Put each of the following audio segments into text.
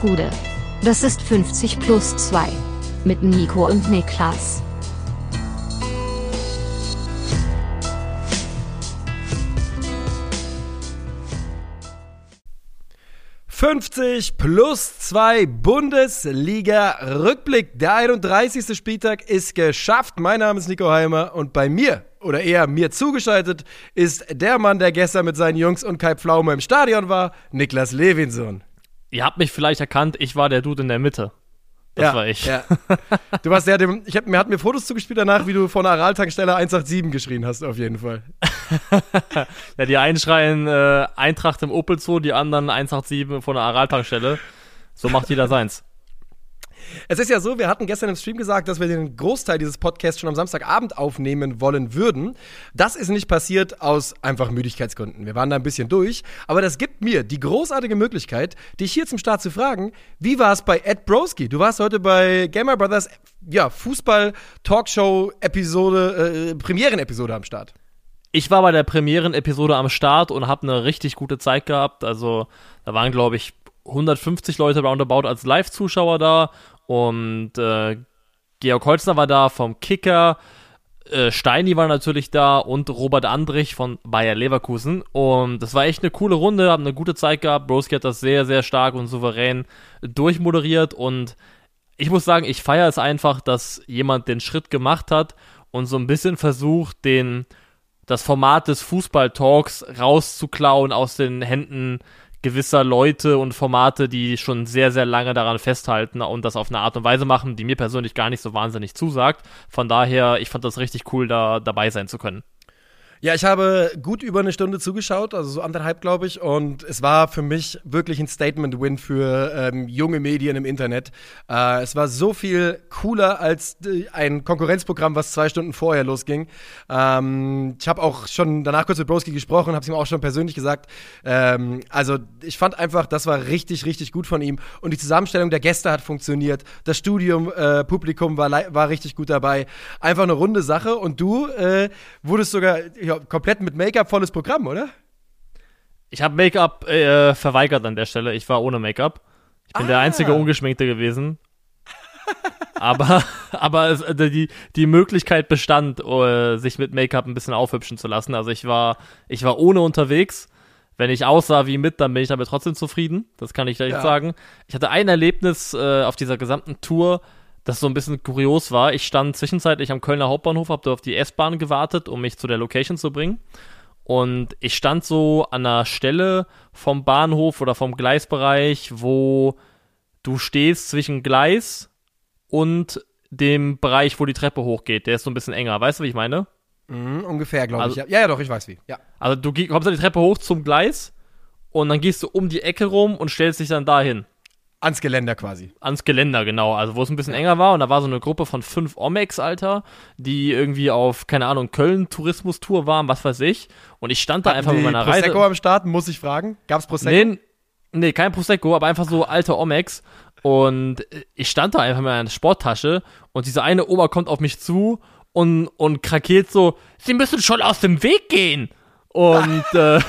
Gude. Das ist 50 plus 2. Mit Nico und Niklas. »50 plus 2 Bundesliga-Rückblick. Der 31. Spieltag ist geschafft. Mein Name ist Nico Heimer und bei mir, oder eher mir zugeschaltet, ist der Mann, der gestern mit seinen Jungs und Kai Pflaume im Stadion war, Niklas Levinson. Ihr habt mich vielleicht erkannt, ich war der Dude in der Mitte. Das ja, war ich. Ja. Du warst der, dem, ich hab, mir hat mir Fotos zugespielt danach, wie du von der Aral-Tankstelle 187 geschrien hast, auf jeden Fall. ja, die einen schreien äh, Eintracht im Opel Zoo, die anderen 187 von der Aral-Tankstelle. So macht jeder seins. Es ist ja so, wir hatten gestern im Stream gesagt, dass wir den Großteil dieses Podcasts schon am Samstagabend aufnehmen wollen würden. Das ist nicht passiert aus einfach Müdigkeitsgründen. Wir waren da ein bisschen durch. Aber das gibt mir die großartige Möglichkeit, dich hier zum Start zu fragen, wie war es bei Ed Broski? Du warst heute bei Gamer Brothers, ja, Fußball-Talkshow-Episode, äh, Premieren-Episode am Start. Ich war bei der Premieren-Episode am Start und habe eine richtig gute Zeit gehabt. Also da waren, glaube ich, 150 Leute roundabout als Live-Zuschauer da und äh, Georg Holzner war da vom Kicker, äh, Steini war natürlich da und Robert Andrich von Bayer Leverkusen. Und das war echt eine coole Runde, haben eine gute Zeit gehabt. Broski hat das sehr, sehr stark und souverän durchmoderiert. Und ich muss sagen, ich feiere es einfach, dass jemand den Schritt gemacht hat und so ein bisschen versucht, den das Format des Fußball-Talks rauszuklauen aus den Händen gewisser Leute und Formate, die schon sehr, sehr lange daran festhalten und das auf eine Art und Weise machen, die mir persönlich gar nicht so wahnsinnig zusagt. Von daher, ich fand das richtig cool, da dabei sein zu können. Ja, ich habe gut über eine Stunde zugeschaut, also so anderthalb, glaube ich. Und es war für mich wirklich ein Statement-Win für ähm, junge Medien im Internet. Äh, es war so viel cooler als äh, ein Konkurrenzprogramm, was zwei Stunden vorher losging. Ähm, ich habe auch schon danach kurz mit Broski gesprochen, habe es ihm auch schon persönlich gesagt. Ähm, also ich fand einfach, das war richtig, richtig gut von ihm. Und die Zusammenstellung der Gäste hat funktioniert. Das Studium, äh, Publikum war, war richtig gut dabei. Einfach eine runde Sache. Und du äh, wurdest sogar komplett mit Make-up volles Programm, oder? Ich habe Make-up äh, verweigert an der Stelle. Ich war ohne Make-up. Ich bin ah. der einzige Ungeschminkte gewesen. aber aber es, äh, die, die Möglichkeit bestand, uh, sich mit Make-up ein bisschen aufhübschen zu lassen. Also ich war, ich war ohne unterwegs. Wenn ich aussah wie mit, dann bin ich damit trotzdem zufrieden. Das kann ich gleich ja. sagen. Ich hatte ein Erlebnis äh, auf dieser gesamten Tour, das so ein bisschen kurios war. Ich stand zwischenzeitlich am Kölner Hauptbahnhof, habe auf die S-Bahn gewartet, um mich zu der Location zu bringen. Und ich stand so an einer Stelle vom Bahnhof oder vom Gleisbereich, wo du stehst zwischen Gleis und dem Bereich, wo die Treppe hochgeht. Der ist so ein bisschen enger. Weißt du, wie ich meine? Mhm, ungefähr, glaube also, ich. Ja. ja, doch, ich weiß wie. Ja. Also du kommst an die Treppe hoch zum Gleis und dann gehst du um die Ecke rum und stellst dich dann dahin. Ans Geländer quasi. Ans Geländer, genau. Also wo es ein bisschen enger war und da war so eine Gruppe von fünf Omex, Alter, die irgendwie auf, keine Ahnung, Köln-Tourismus-Tour waren, was weiß ich. Und ich stand da Hatten einfach mit meiner Prosecco Reise. Prosecco am Start, muss ich fragen? Gab's Prosecco? Nee, nee, kein Prosecco, aber einfach so alte Omex. Und ich stand da einfach mit meiner Sporttasche und dieser eine Oma kommt auf mich zu und, und krakeelt so, sie müssen schon aus dem Weg gehen. Und äh,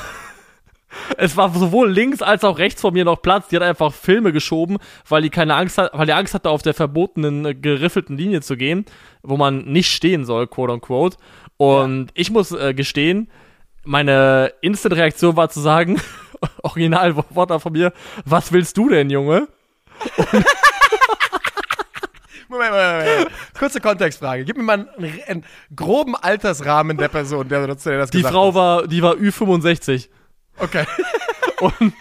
es war sowohl links als auch rechts von mir noch Platz. Die hat einfach Filme geschoben, weil die keine Angst hat, weil die Angst hatte, auf der verbotenen, äh, geriffelten Linie zu gehen, wo man nicht stehen soll, quote unquote. Und ja. ich muss äh, gestehen, meine Instant-Reaktion war zu sagen, original Wort von mir, was willst du denn, Junge? Moment, Moment, Moment. Kurze Kontextfrage. Gib mir mal einen, einen groben Altersrahmen der Person, der, der das Die Frau hat. war, die war Ü65. Okay. Und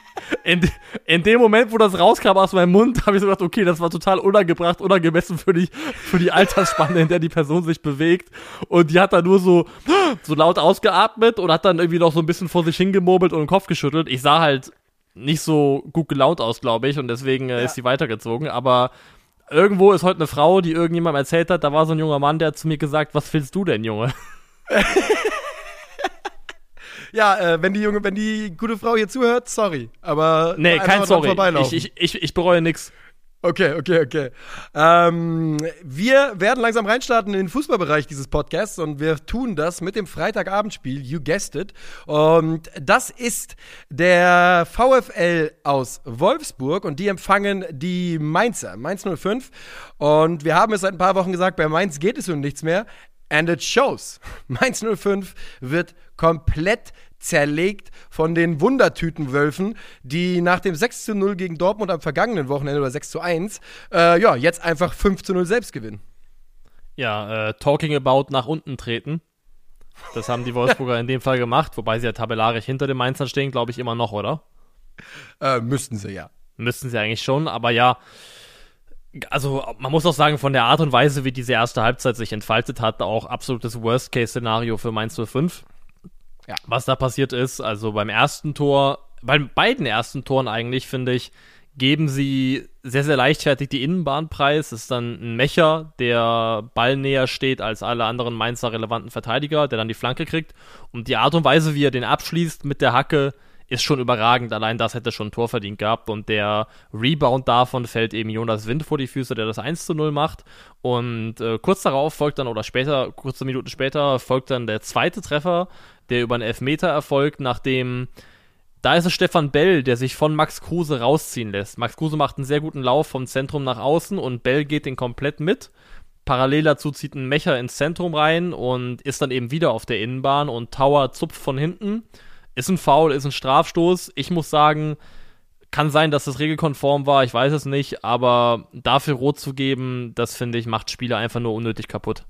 in, in dem Moment, wo das rauskam aus meinem Mund, habe ich so gedacht, okay, das war total unangebracht, unangemessen für die, für die Altersspanne, in der die Person sich bewegt. Und die hat dann nur so, so laut ausgeatmet und hat dann irgendwie noch so ein bisschen vor sich hingemurmelt und den Kopf geschüttelt. Ich sah halt nicht so gut gelaunt aus, glaube ich, und deswegen äh, ja. ist sie weitergezogen. Aber irgendwo ist heute eine Frau, die irgendjemandem erzählt hat, da war so ein junger Mann, der hat zu mir gesagt, was willst du denn, Junge? ja, äh, wenn die junge, wenn die gute Frau hier zuhört, sorry. Aber nee, kein Sorry. Ich, ich, ich, ich bereue nix. Okay, okay, okay. Ähm, wir werden langsam reinstarten in den Fußballbereich dieses Podcasts und wir tun das mit dem Freitagabendspiel, you guessed it. Und das ist der VfL aus Wolfsburg und die empfangen die Mainzer, Mainz 05. Und wir haben es seit ein paar Wochen gesagt, bei Mainz geht es um nichts mehr. And it shows. Mainz 05 wird komplett zerlegt von den Wundertütenwölfen, die nach dem 6 zu 0 gegen Dortmund am vergangenen Wochenende oder 6 zu 1, äh, ja, jetzt einfach 5 zu 0 selbst gewinnen. Ja, äh, talking about nach unten treten. Das haben die Wolfsburger in dem Fall gemacht, wobei sie ja tabellarisch hinter den Mainzern stehen, glaube ich, immer noch, oder? Äh, müssten sie ja. Müssten sie eigentlich schon, aber ja, also man muss auch sagen, von der Art und Weise, wie diese erste Halbzeit sich entfaltet hat, auch absolutes Worst-Case-Szenario für Mainz 05. Ja. Was da passiert ist, also beim ersten Tor, bei beiden ersten Toren eigentlich, finde ich, geben sie sehr, sehr leichtfertig die Innenbahn preis. Ist dann ein Mecher, der Ball näher steht als alle anderen Mainzer relevanten Verteidiger, der dann die Flanke kriegt. Und die Art und Weise, wie er den abschließt mit der Hacke, ist schon überragend. Allein das hätte schon ein Tor verdient gehabt. Und der Rebound davon fällt eben Jonas Wind vor die Füße, der das 1 zu 0 macht. Und äh, kurz darauf folgt dann, oder später, kurze Minuten später, folgt dann der zweite Treffer, der über einen Elfmeter erfolgt, nachdem da ist es Stefan Bell, der sich von Max Kruse rausziehen lässt. Max Kruse macht einen sehr guten Lauf vom Zentrum nach außen und Bell geht den komplett mit. Parallel dazu zieht ein Mecher ins Zentrum rein und ist dann eben wieder auf der Innenbahn und Tower zupft von hinten ist ein Foul, ist ein Strafstoß. Ich muss sagen, kann sein, dass das regelkonform war, ich weiß es nicht, aber dafür rot zu geben, das finde ich, macht Spieler einfach nur unnötig kaputt.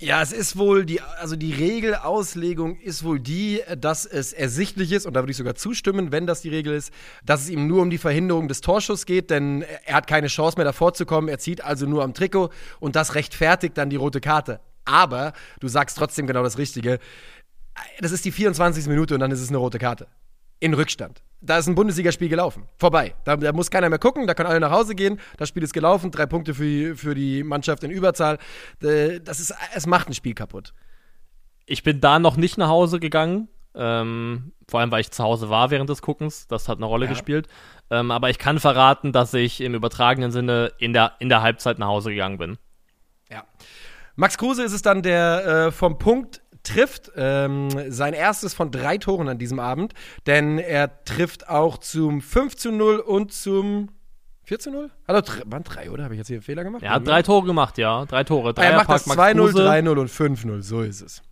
Ja, es ist wohl die, also die Regelauslegung ist wohl die, dass es ersichtlich ist, und da würde ich sogar zustimmen, wenn das die Regel ist, dass es ihm nur um die Verhinderung des Torschusses geht, denn er hat keine Chance mehr davor zu kommen, er zieht also nur am Trikot und das rechtfertigt dann die rote Karte. Aber du sagst trotzdem genau das Richtige das ist die 24. Minute und dann ist es eine rote Karte. In Rückstand. Da ist ein Bundesligaspiel gelaufen. Vorbei. Da, da, muss keiner mehr gucken, da können alle nach Hause gehen. Das Spiel ist gelaufen, drei Punkte für, für die Mannschaft in Überzahl. Äh, das ist, es macht ein Spiel kaputt. Ich bin da noch nicht nach Hause gegangen. Ähm, vor allem, weil ich zu Hause war während des Guckens. Das hat eine Rolle ja. gespielt. Ähm, aber ich kann verraten, dass ich im übertragenen Sinne in der, in der Halbzeit nach Hause gegangen bin. Ja. Max Kruse ist es dann, der äh, vom Punkt trifft ähm, sein erstes von drei Toren an diesem Abend, denn er trifft auch zum 5 zu 0 und zum 4 zu 0? Hat er waren drei, oder? Habe ich jetzt hier einen Fehler gemacht? Er hat drei Tore gemacht, ja. Drei Tore. Drei er macht das 2-0, 3-0 und 5-0. So ist es.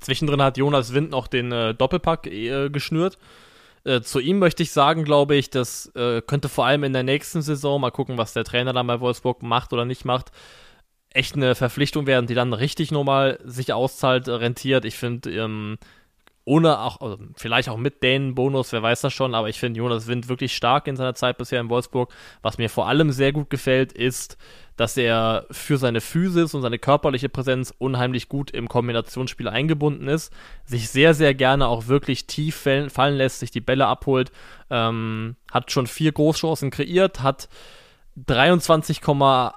Zwischendrin hat Jonas Wind noch den äh, Doppelpack äh, geschnürt. Äh, zu ihm möchte ich sagen, glaube ich, das äh, könnte vor allem in der nächsten Saison, mal gucken, was der Trainer dann bei Wolfsburg macht oder nicht macht, echt eine Verpflichtung werden, die dann richtig nochmal sich auszahlt, rentiert. Ich finde, ähm, ohne auch, also vielleicht auch mit den Bonus, wer weiß das schon, aber ich finde Jonas Wind wirklich stark in seiner Zeit bisher in Wolfsburg. Was mir vor allem sehr gut gefällt, ist, dass er für seine Physis und seine körperliche Präsenz unheimlich gut im Kombinationsspiel eingebunden ist, sich sehr, sehr gerne auch wirklich tief fallen lässt, sich die Bälle abholt, ähm, hat schon vier Großchancen kreiert, hat 23,8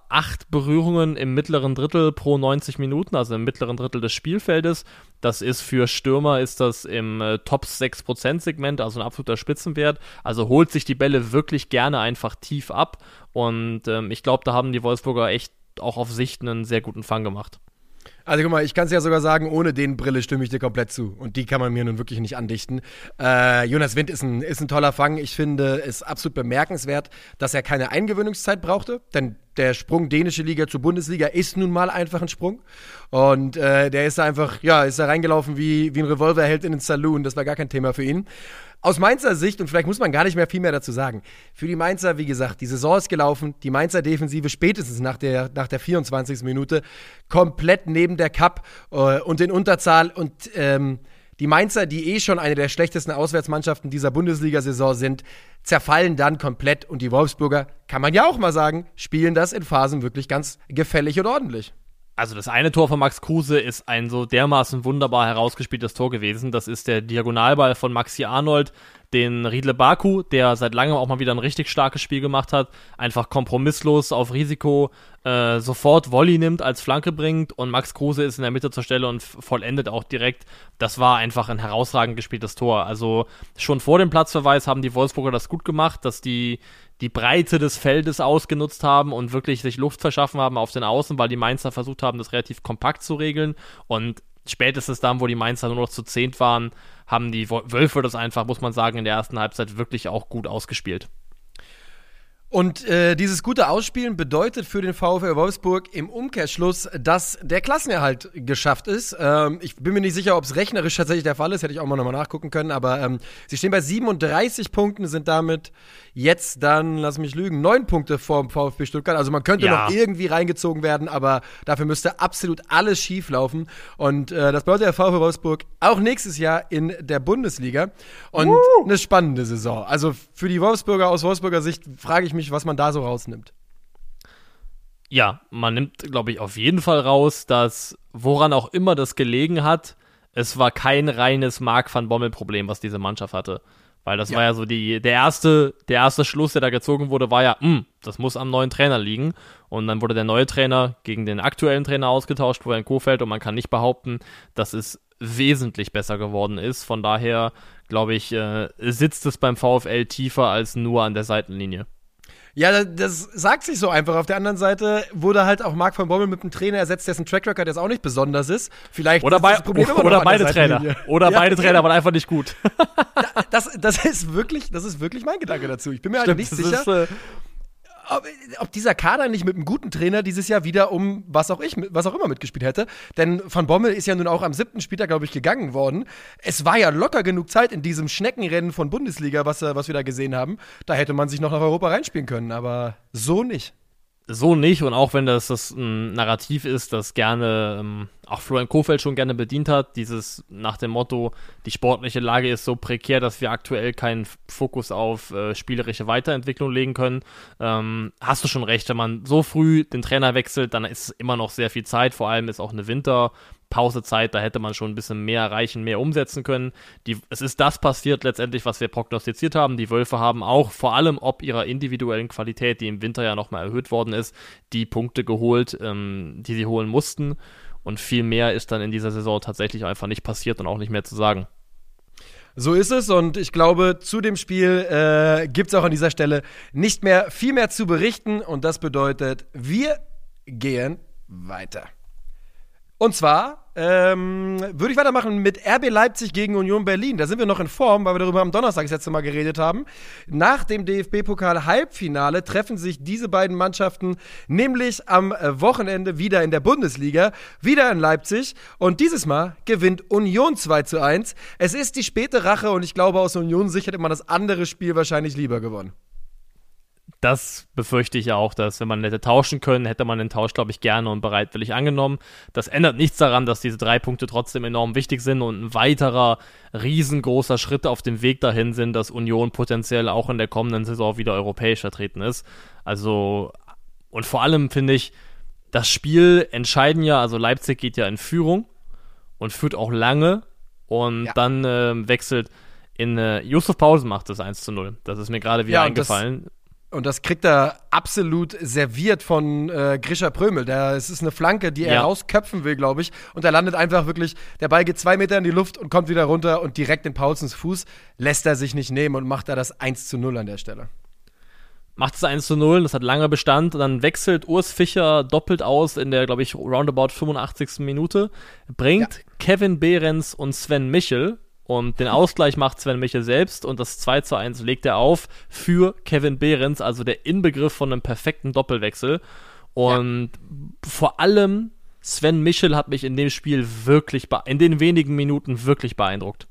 Berührungen im mittleren Drittel pro 90 Minuten, also im mittleren Drittel des Spielfeldes. Das ist für Stürmer ist das im äh, Top 6% Segment, also ein absoluter Spitzenwert. Also holt sich die Bälle wirklich gerne einfach tief ab und ähm, ich glaube, da haben die Wolfsburger echt auch auf Sicht einen sehr guten Fang gemacht. Also guck mal, ich kann es ja sogar sagen, ohne den Brille stimme ich dir komplett zu. Und die kann man mir nun wirklich nicht andichten. Äh, Jonas Wind ist ein, ist ein toller Fang. Ich finde es absolut bemerkenswert, dass er keine Eingewöhnungszeit brauchte. Denn der Sprung dänische Liga zur Bundesliga ist nun mal einfach ein Sprung. Und äh, der ist da einfach, ja, ist da reingelaufen wie, wie ein Revolverheld in den Saloon. Das war gar kein Thema für ihn. Aus Mainzer Sicht, und vielleicht muss man gar nicht mehr viel mehr dazu sagen, für die Mainzer, wie gesagt, die Saison ist gelaufen, die Mainzer Defensive spätestens nach der, nach der 24. Minute komplett neben der Cup äh, und in Unterzahl und ähm, die Mainzer, die eh schon eine der schlechtesten Auswärtsmannschaften dieser Bundesliga-Saison sind, zerfallen dann komplett und die Wolfsburger, kann man ja auch mal sagen, spielen das in Phasen wirklich ganz gefällig und ordentlich. Also das eine Tor von Max Kruse ist ein so dermaßen wunderbar herausgespieltes Tor gewesen. Das ist der Diagonalball von Maxi Arnold, den Riedle Baku, der seit langem auch mal wieder ein richtig starkes Spiel gemacht hat, einfach kompromisslos auf Risiko äh, sofort Volley nimmt, als Flanke bringt und Max Kruse ist in der Mitte zur Stelle und vollendet auch direkt. Das war einfach ein herausragend gespieltes Tor. Also schon vor dem Platzverweis haben die Wolfsburger das gut gemacht, dass die die Breite des Feldes ausgenutzt haben und wirklich sich Luft verschaffen haben auf den Außen, weil die Mainzer versucht haben, das relativ kompakt zu regeln und spätestens dann, wo die Mainzer nur noch zu zehnt waren, haben die Wölfe das einfach, muss man sagen, in der ersten Halbzeit wirklich auch gut ausgespielt. Und äh, dieses gute Ausspielen bedeutet für den VfL Wolfsburg im Umkehrschluss, dass der Klassenerhalt geschafft ist. Ähm, ich bin mir nicht sicher, ob es rechnerisch tatsächlich der Fall ist, hätte ich auch mal nochmal nachgucken können, aber ähm, sie stehen bei 37 Punkten, sind damit jetzt dann, lass mich lügen, neun Punkte vor dem VfB Stuttgart. Also man könnte ja. noch irgendwie reingezogen werden, aber dafür müsste absolut alles schief laufen. Und äh, das bedeutet der VfB Wolfsburg auch nächstes Jahr in der Bundesliga. Und uh. eine spannende Saison. Also für die Wolfsburger aus Wolfsburger Sicht frage ich mich, was man da so rausnimmt. Ja, man nimmt, glaube ich, auf jeden Fall raus, dass woran auch immer das gelegen hat, es war kein reines Mark van Bommel-Problem, was diese Mannschaft hatte. Weil das ja. war ja so die, der erste, der erste Schluss, der da gezogen wurde, war ja, mh, hm, das muss am neuen Trainer liegen. Und dann wurde der neue Trainer gegen den aktuellen Trainer ausgetauscht, Florian Kofeld, und man kann nicht behaupten, dass es wesentlich besser geworden ist. Von daher, glaube ich, äh, sitzt es beim VfL tiefer als nur an der Seitenlinie. Ja, das sagt sich so einfach. Auf der anderen Seite wurde halt auch Marc van Bommel mit einem Trainer ersetzt, dessen Track Record jetzt auch nicht besonders ist. Vielleicht oder, bei, oder beide Trainer. Oder ja, beide Trainer waren einfach nicht gut. das, das, ist wirklich, das ist wirklich mein Gedanke dazu. Ich bin mir halt Stimmt, halt nicht sicher. Ist, äh, ob, ob, dieser Kader nicht mit einem guten Trainer dieses Jahr wieder um was auch ich, was auch immer mitgespielt hätte. Denn Van Bommel ist ja nun auch am siebten Spieltag, glaube ich, gegangen worden. Es war ja locker genug Zeit in diesem Schneckenrennen von Bundesliga, was, was wir da gesehen haben. Da hätte man sich noch nach Europa reinspielen können, aber so nicht so nicht. Und auch wenn das das ein Narrativ ist, das gerne ähm, auch Florian Kofeld schon gerne bedient hat, dieses nach dem Motto, die sportliche Lage ist so prekär, dass wir aktuell keinen Fokus auf äh, spielerische Weiterentwicklung legen können, ähm, hast du schon recht, wenn man so früh den Trainer wechselt, dann ist immer noch sehr viel Zeit, vor allem ist auch eine Winter- Pausezeit, da hätte man schon ein bisschen mehr erreichen, mehr umsetzen können. Die, es ist das passiert letztendlich, was wir prognostiziert haben. Die Wölfe haben auch vor allem ob ihrer individuellen Qualität, die im Winter ja nochmal erhöht worden ist, die Punkte geholt, ähm, die sie holen mussten. Und viel mehr ist dann in dieser Saison tatsächlich einfach nicht passiert und auch nicht mehr zu sagen. So ist es und ich glaube, zu dem Spiel äh, gibt es auch an dieser Stelle nicht mehr viel mehr zu berichten und das bedeutet, wir gehen weiter. Und zwar ähm, würde ich weitermachen mit RB Leipzig gegen Union Berlin. Da sind wir noch in Form, weil wir darüber am Donnerstag das letzte Mal geredet haben. Nach dem DFB-Pokal-Halbfinale treffen sich diese beiden Mannschaften nämlich am äh, Wochenende wieder in der Bundesliga, wieder in Leipzig. Und dieses Mal gewinnt Union 2 zu 1. Es ist die späte Rache und ich glaube, aus Union Sicht hätte man das andere Spiel wahrscheinlich lieber gewonnen das befürchte ich ja auch, dass wenn man hätte tauschen können, hätte man den Tausch, glaube ich, gerne und bereitwillig angenommen. Das ändert nichts daran, dass diese drei Punkte trotzdem enorm wichtig sind und ein weiterer riesengroßer Schritt auf dem Weg dahin sind, dass Union potenziell auch in der kommenden Saison wieder europäisch vertreten ist. Also, und vor allem finde ich, das Spiel entscheiden ja, also Leipzig geht ja in Führung und führt auch lange und ja. dann äh, wechselt in äh, Yusuf Pausen macht das 1 zu 0. Das ist mir gerade wieder ja, eingefallen. Und das kriegt er absolut serviert von äh, Grisha Prömel. Der, es ist eine Flanke, die er ja. rausköpfen will, glaube ich. Und er landet einfach wirklich, der Ball geht zwei Meter in die Luft und kommt wieder runter und direkt in Paulsens Fuß lässt er sich nicht nehmen und macht da das 1 zu 0 an der Stelle. Macht es 1 zu 0, das hat lange Bestand. Und dann wechselt Urs Fischer doppelt aus in der, glaube ich, roundabout 85. Minute. Bringt ja. Kevin Behrens und Sven Michel und den Ausgleich macht Sven Michel selbst und das 2 zu 1 legt er auf für Kevin Behrens, also der Inbegriff von einem perfekten Doppelwechsel. Und ja. vor allem Sven Michel hat mich in dem Spiel wirklich, in den wenigen Minuten wirklich beeindruckt.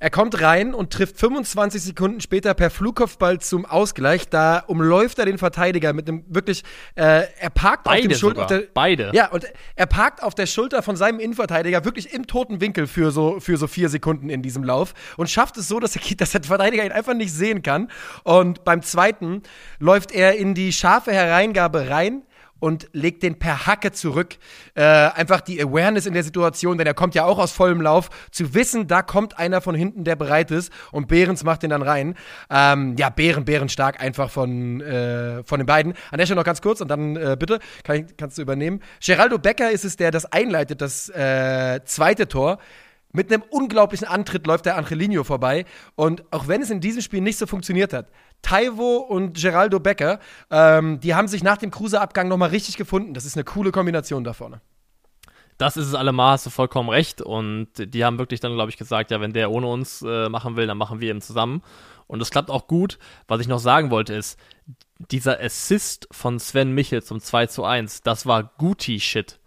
Er kommt rein und trifft 25 Sekunden später per Flugkopfball zum Ausgleich. Da umläuft er den Verteidiger mit einem wirklich, äh, er parkt Beide auf dem Schulter. Der, Beide. Ja, und er parkt auf der Schulter von seinem Innenverteidiger wirklich im toten Winkel für so, für so vier Sekunden in diesem Lauf und schafft es so, dass, er, dass der Verteidiger ihn einfach nicht sehen kann. Und beim zweiten läuft er in die scharfe Hereingabe rein und legt den per Hacke zurück. Äh, einfach die Awareness in der Situation, denn er kommt ja auch aus vollem Lauf, zu wissen, da kommt einer von hinten, der bereit ist und Behrens macht den dann rein. Ähm, ja, Behren, Behren stark einfach von, äh, von den beiden. An der Stelle noch ganz kurz und dann äh, bitte, kann kannst du übernehmen. Geraldo Becker ist es, der das einleitet, das äh, zweite Tor. Mit einem unglaublichen Antritt läuft der Angelino vorbei. Und auch wenn es in diesem Spiel nicht so funktioniert hat, Taivo und Geraldo Becker, ähm, die haben sich nach dem Kruse-Abgang nochmal richtig gefunden. Das ist eine coole Kombination da vorne. Das ist es du vollkommen recht. Und die haben wirklich dann, glaube ich, gesagt, ja, wenn der ohne uns äh, machen will, dann machen wir ihn zusammen. Und das klappt auch gut. Was ich noch sagen wollte ist, dieser Assist von Sven Michel zum 2 zu 1, das war Guti-Shit.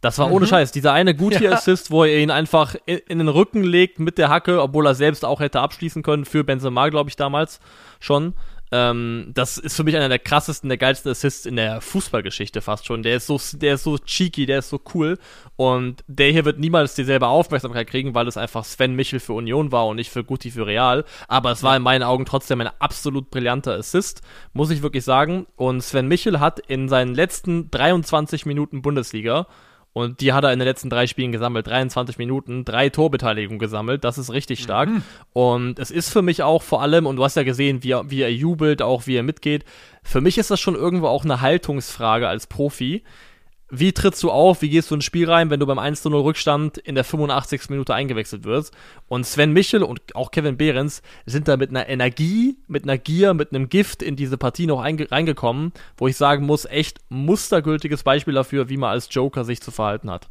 Das war mhm. ohne Scheiß. Dieser eine Guti-Assist, ja. wo er ihn einfach in, in, den Rücken legt mit der Hacke, obwohl er selbst auch hätte abschließen können für Benzema, glaube ich, damals schon. Ähm, das ist für mich einer der krassesten, der geilsten Assists in der Fußballgeschichte fast schon. Der ist so, der ist so cheeky, der ist so cool. Und der hier wird niemals dieselbe Aufmerksamkeit kriegen, weil es einfach Sven Michel für Union war und nicht für Guti für Real. Aber es war in meinen Augen trotzdem ein absolut brillanter Assist, muss ich wirklich sagen. Und Sven Michel hat in seinen letzten 23 Minuten Bundesliga und die hat er in den letzten drei Spielen gesammelt. 23 Minuten, drei Torbeteiligungen gesammelt. Das ist richtig stark. Mhm. Und es ist für mich auch vor allem, und du hast ja gesehen, wie er, wie er jubelt, auch wie er mitgeht. Für mich ist das schon irgendwo auch eine Haltungsfrage als Profi wie trittst du auf, wie gehst du ins Spiel rein, wenn du beim 1-0 Rückstand in der 85. Minute eingewechselt wirst. Und Sven Michel und auch Kevin Behrens sind da mit einer Energie, mit einer Gier, mit einem Gift in diese Partie noch reingekommen, wo ich sagen muss, echt mustergültiges Beispiel dafür, wie man als Joker sich zu verhalten hat.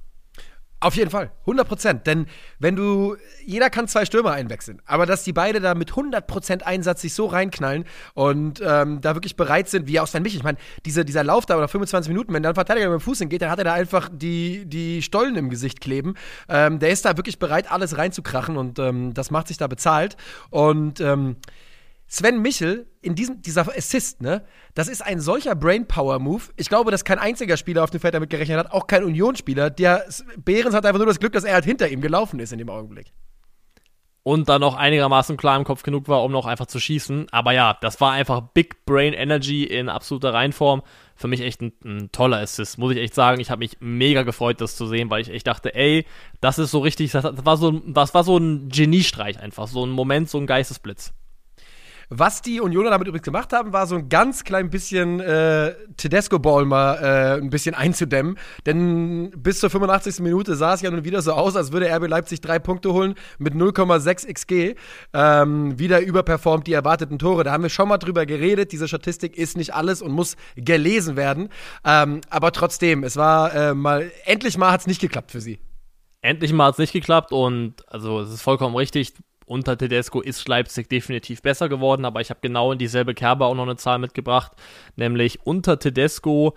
Auf jeden Fall, 100 Prozent. Denn wenn du, jeder kann zwei Stürmer einwechseln, aber dass die beide da mit 100 Prozent Einsatz sich so reinknallen und ähm, da wirklich bereit sind, wie aus Sven Michel. Ich meine, diese, dieser Lauf da oder 25 Minuten, wenn dann Verteidiger mit dem Fuß hingeht, dann hat er da einfach die, die Stollen im Gesicht kleben. Ähm, der ist da wirklich bereit, alles reinzukrachen und ähm, das macht sich da bezahlt. Und ähm, Sven Michel in diesem, dieser Assist, ne, das ist ein solcher Brainpower-Move. Ich glaube, dass kein einziger Spieler auf dem Feld damit gerechnet hat, auch kein Unionsspieler. Der Behrens hat einfach nur das Glück, dass er halt hinter ihm gelaufen ist in dem Augenblick. Und dann noch einigermaßen klar im Kopf genug war, um noch einfach zu schießen. Aber ja, das war einfach Big Brain Energy in absoluter Reinform. Für mich echt ein, ein toller Assist, muss ich echt sagen. Ich habe mich mega gefreut, das zu sehen, weil ich echt dachte, ey, das ist so richtig, das war so, das war so ein Geniestreich einfach, so ein Moment, so ein Geistesblitz. Was die Unioner damit übrigens gemacht haben, war so ein ganz klein bisschen äh, Tedesco-Ball mal äh, ein bisschen einzudämmen. Denn bis zur 85. Minute sah es ja nun wieder so aus, als würde RB Leipzig drei Punkte holen mit 0,6 XG. Ähm, wieder überperformt die erwarteten Tore. Da haben wir schon mal drüber geredet. Diese Statistik ist nicht alles und muss gelesen werden. Ähm, aber trotzdem, es war äh, mal, endlich mal hat es nicht geklappt für sie. Endlich mal hat es nicht geklappt und also es ist vollkommen richtig unter Tedesco ist Leipzig definitiv besser geworden, aber ich habe genau in dieselbe Kerbe auch noch eine Zahl mitgebracht, nämlich unter Tedesco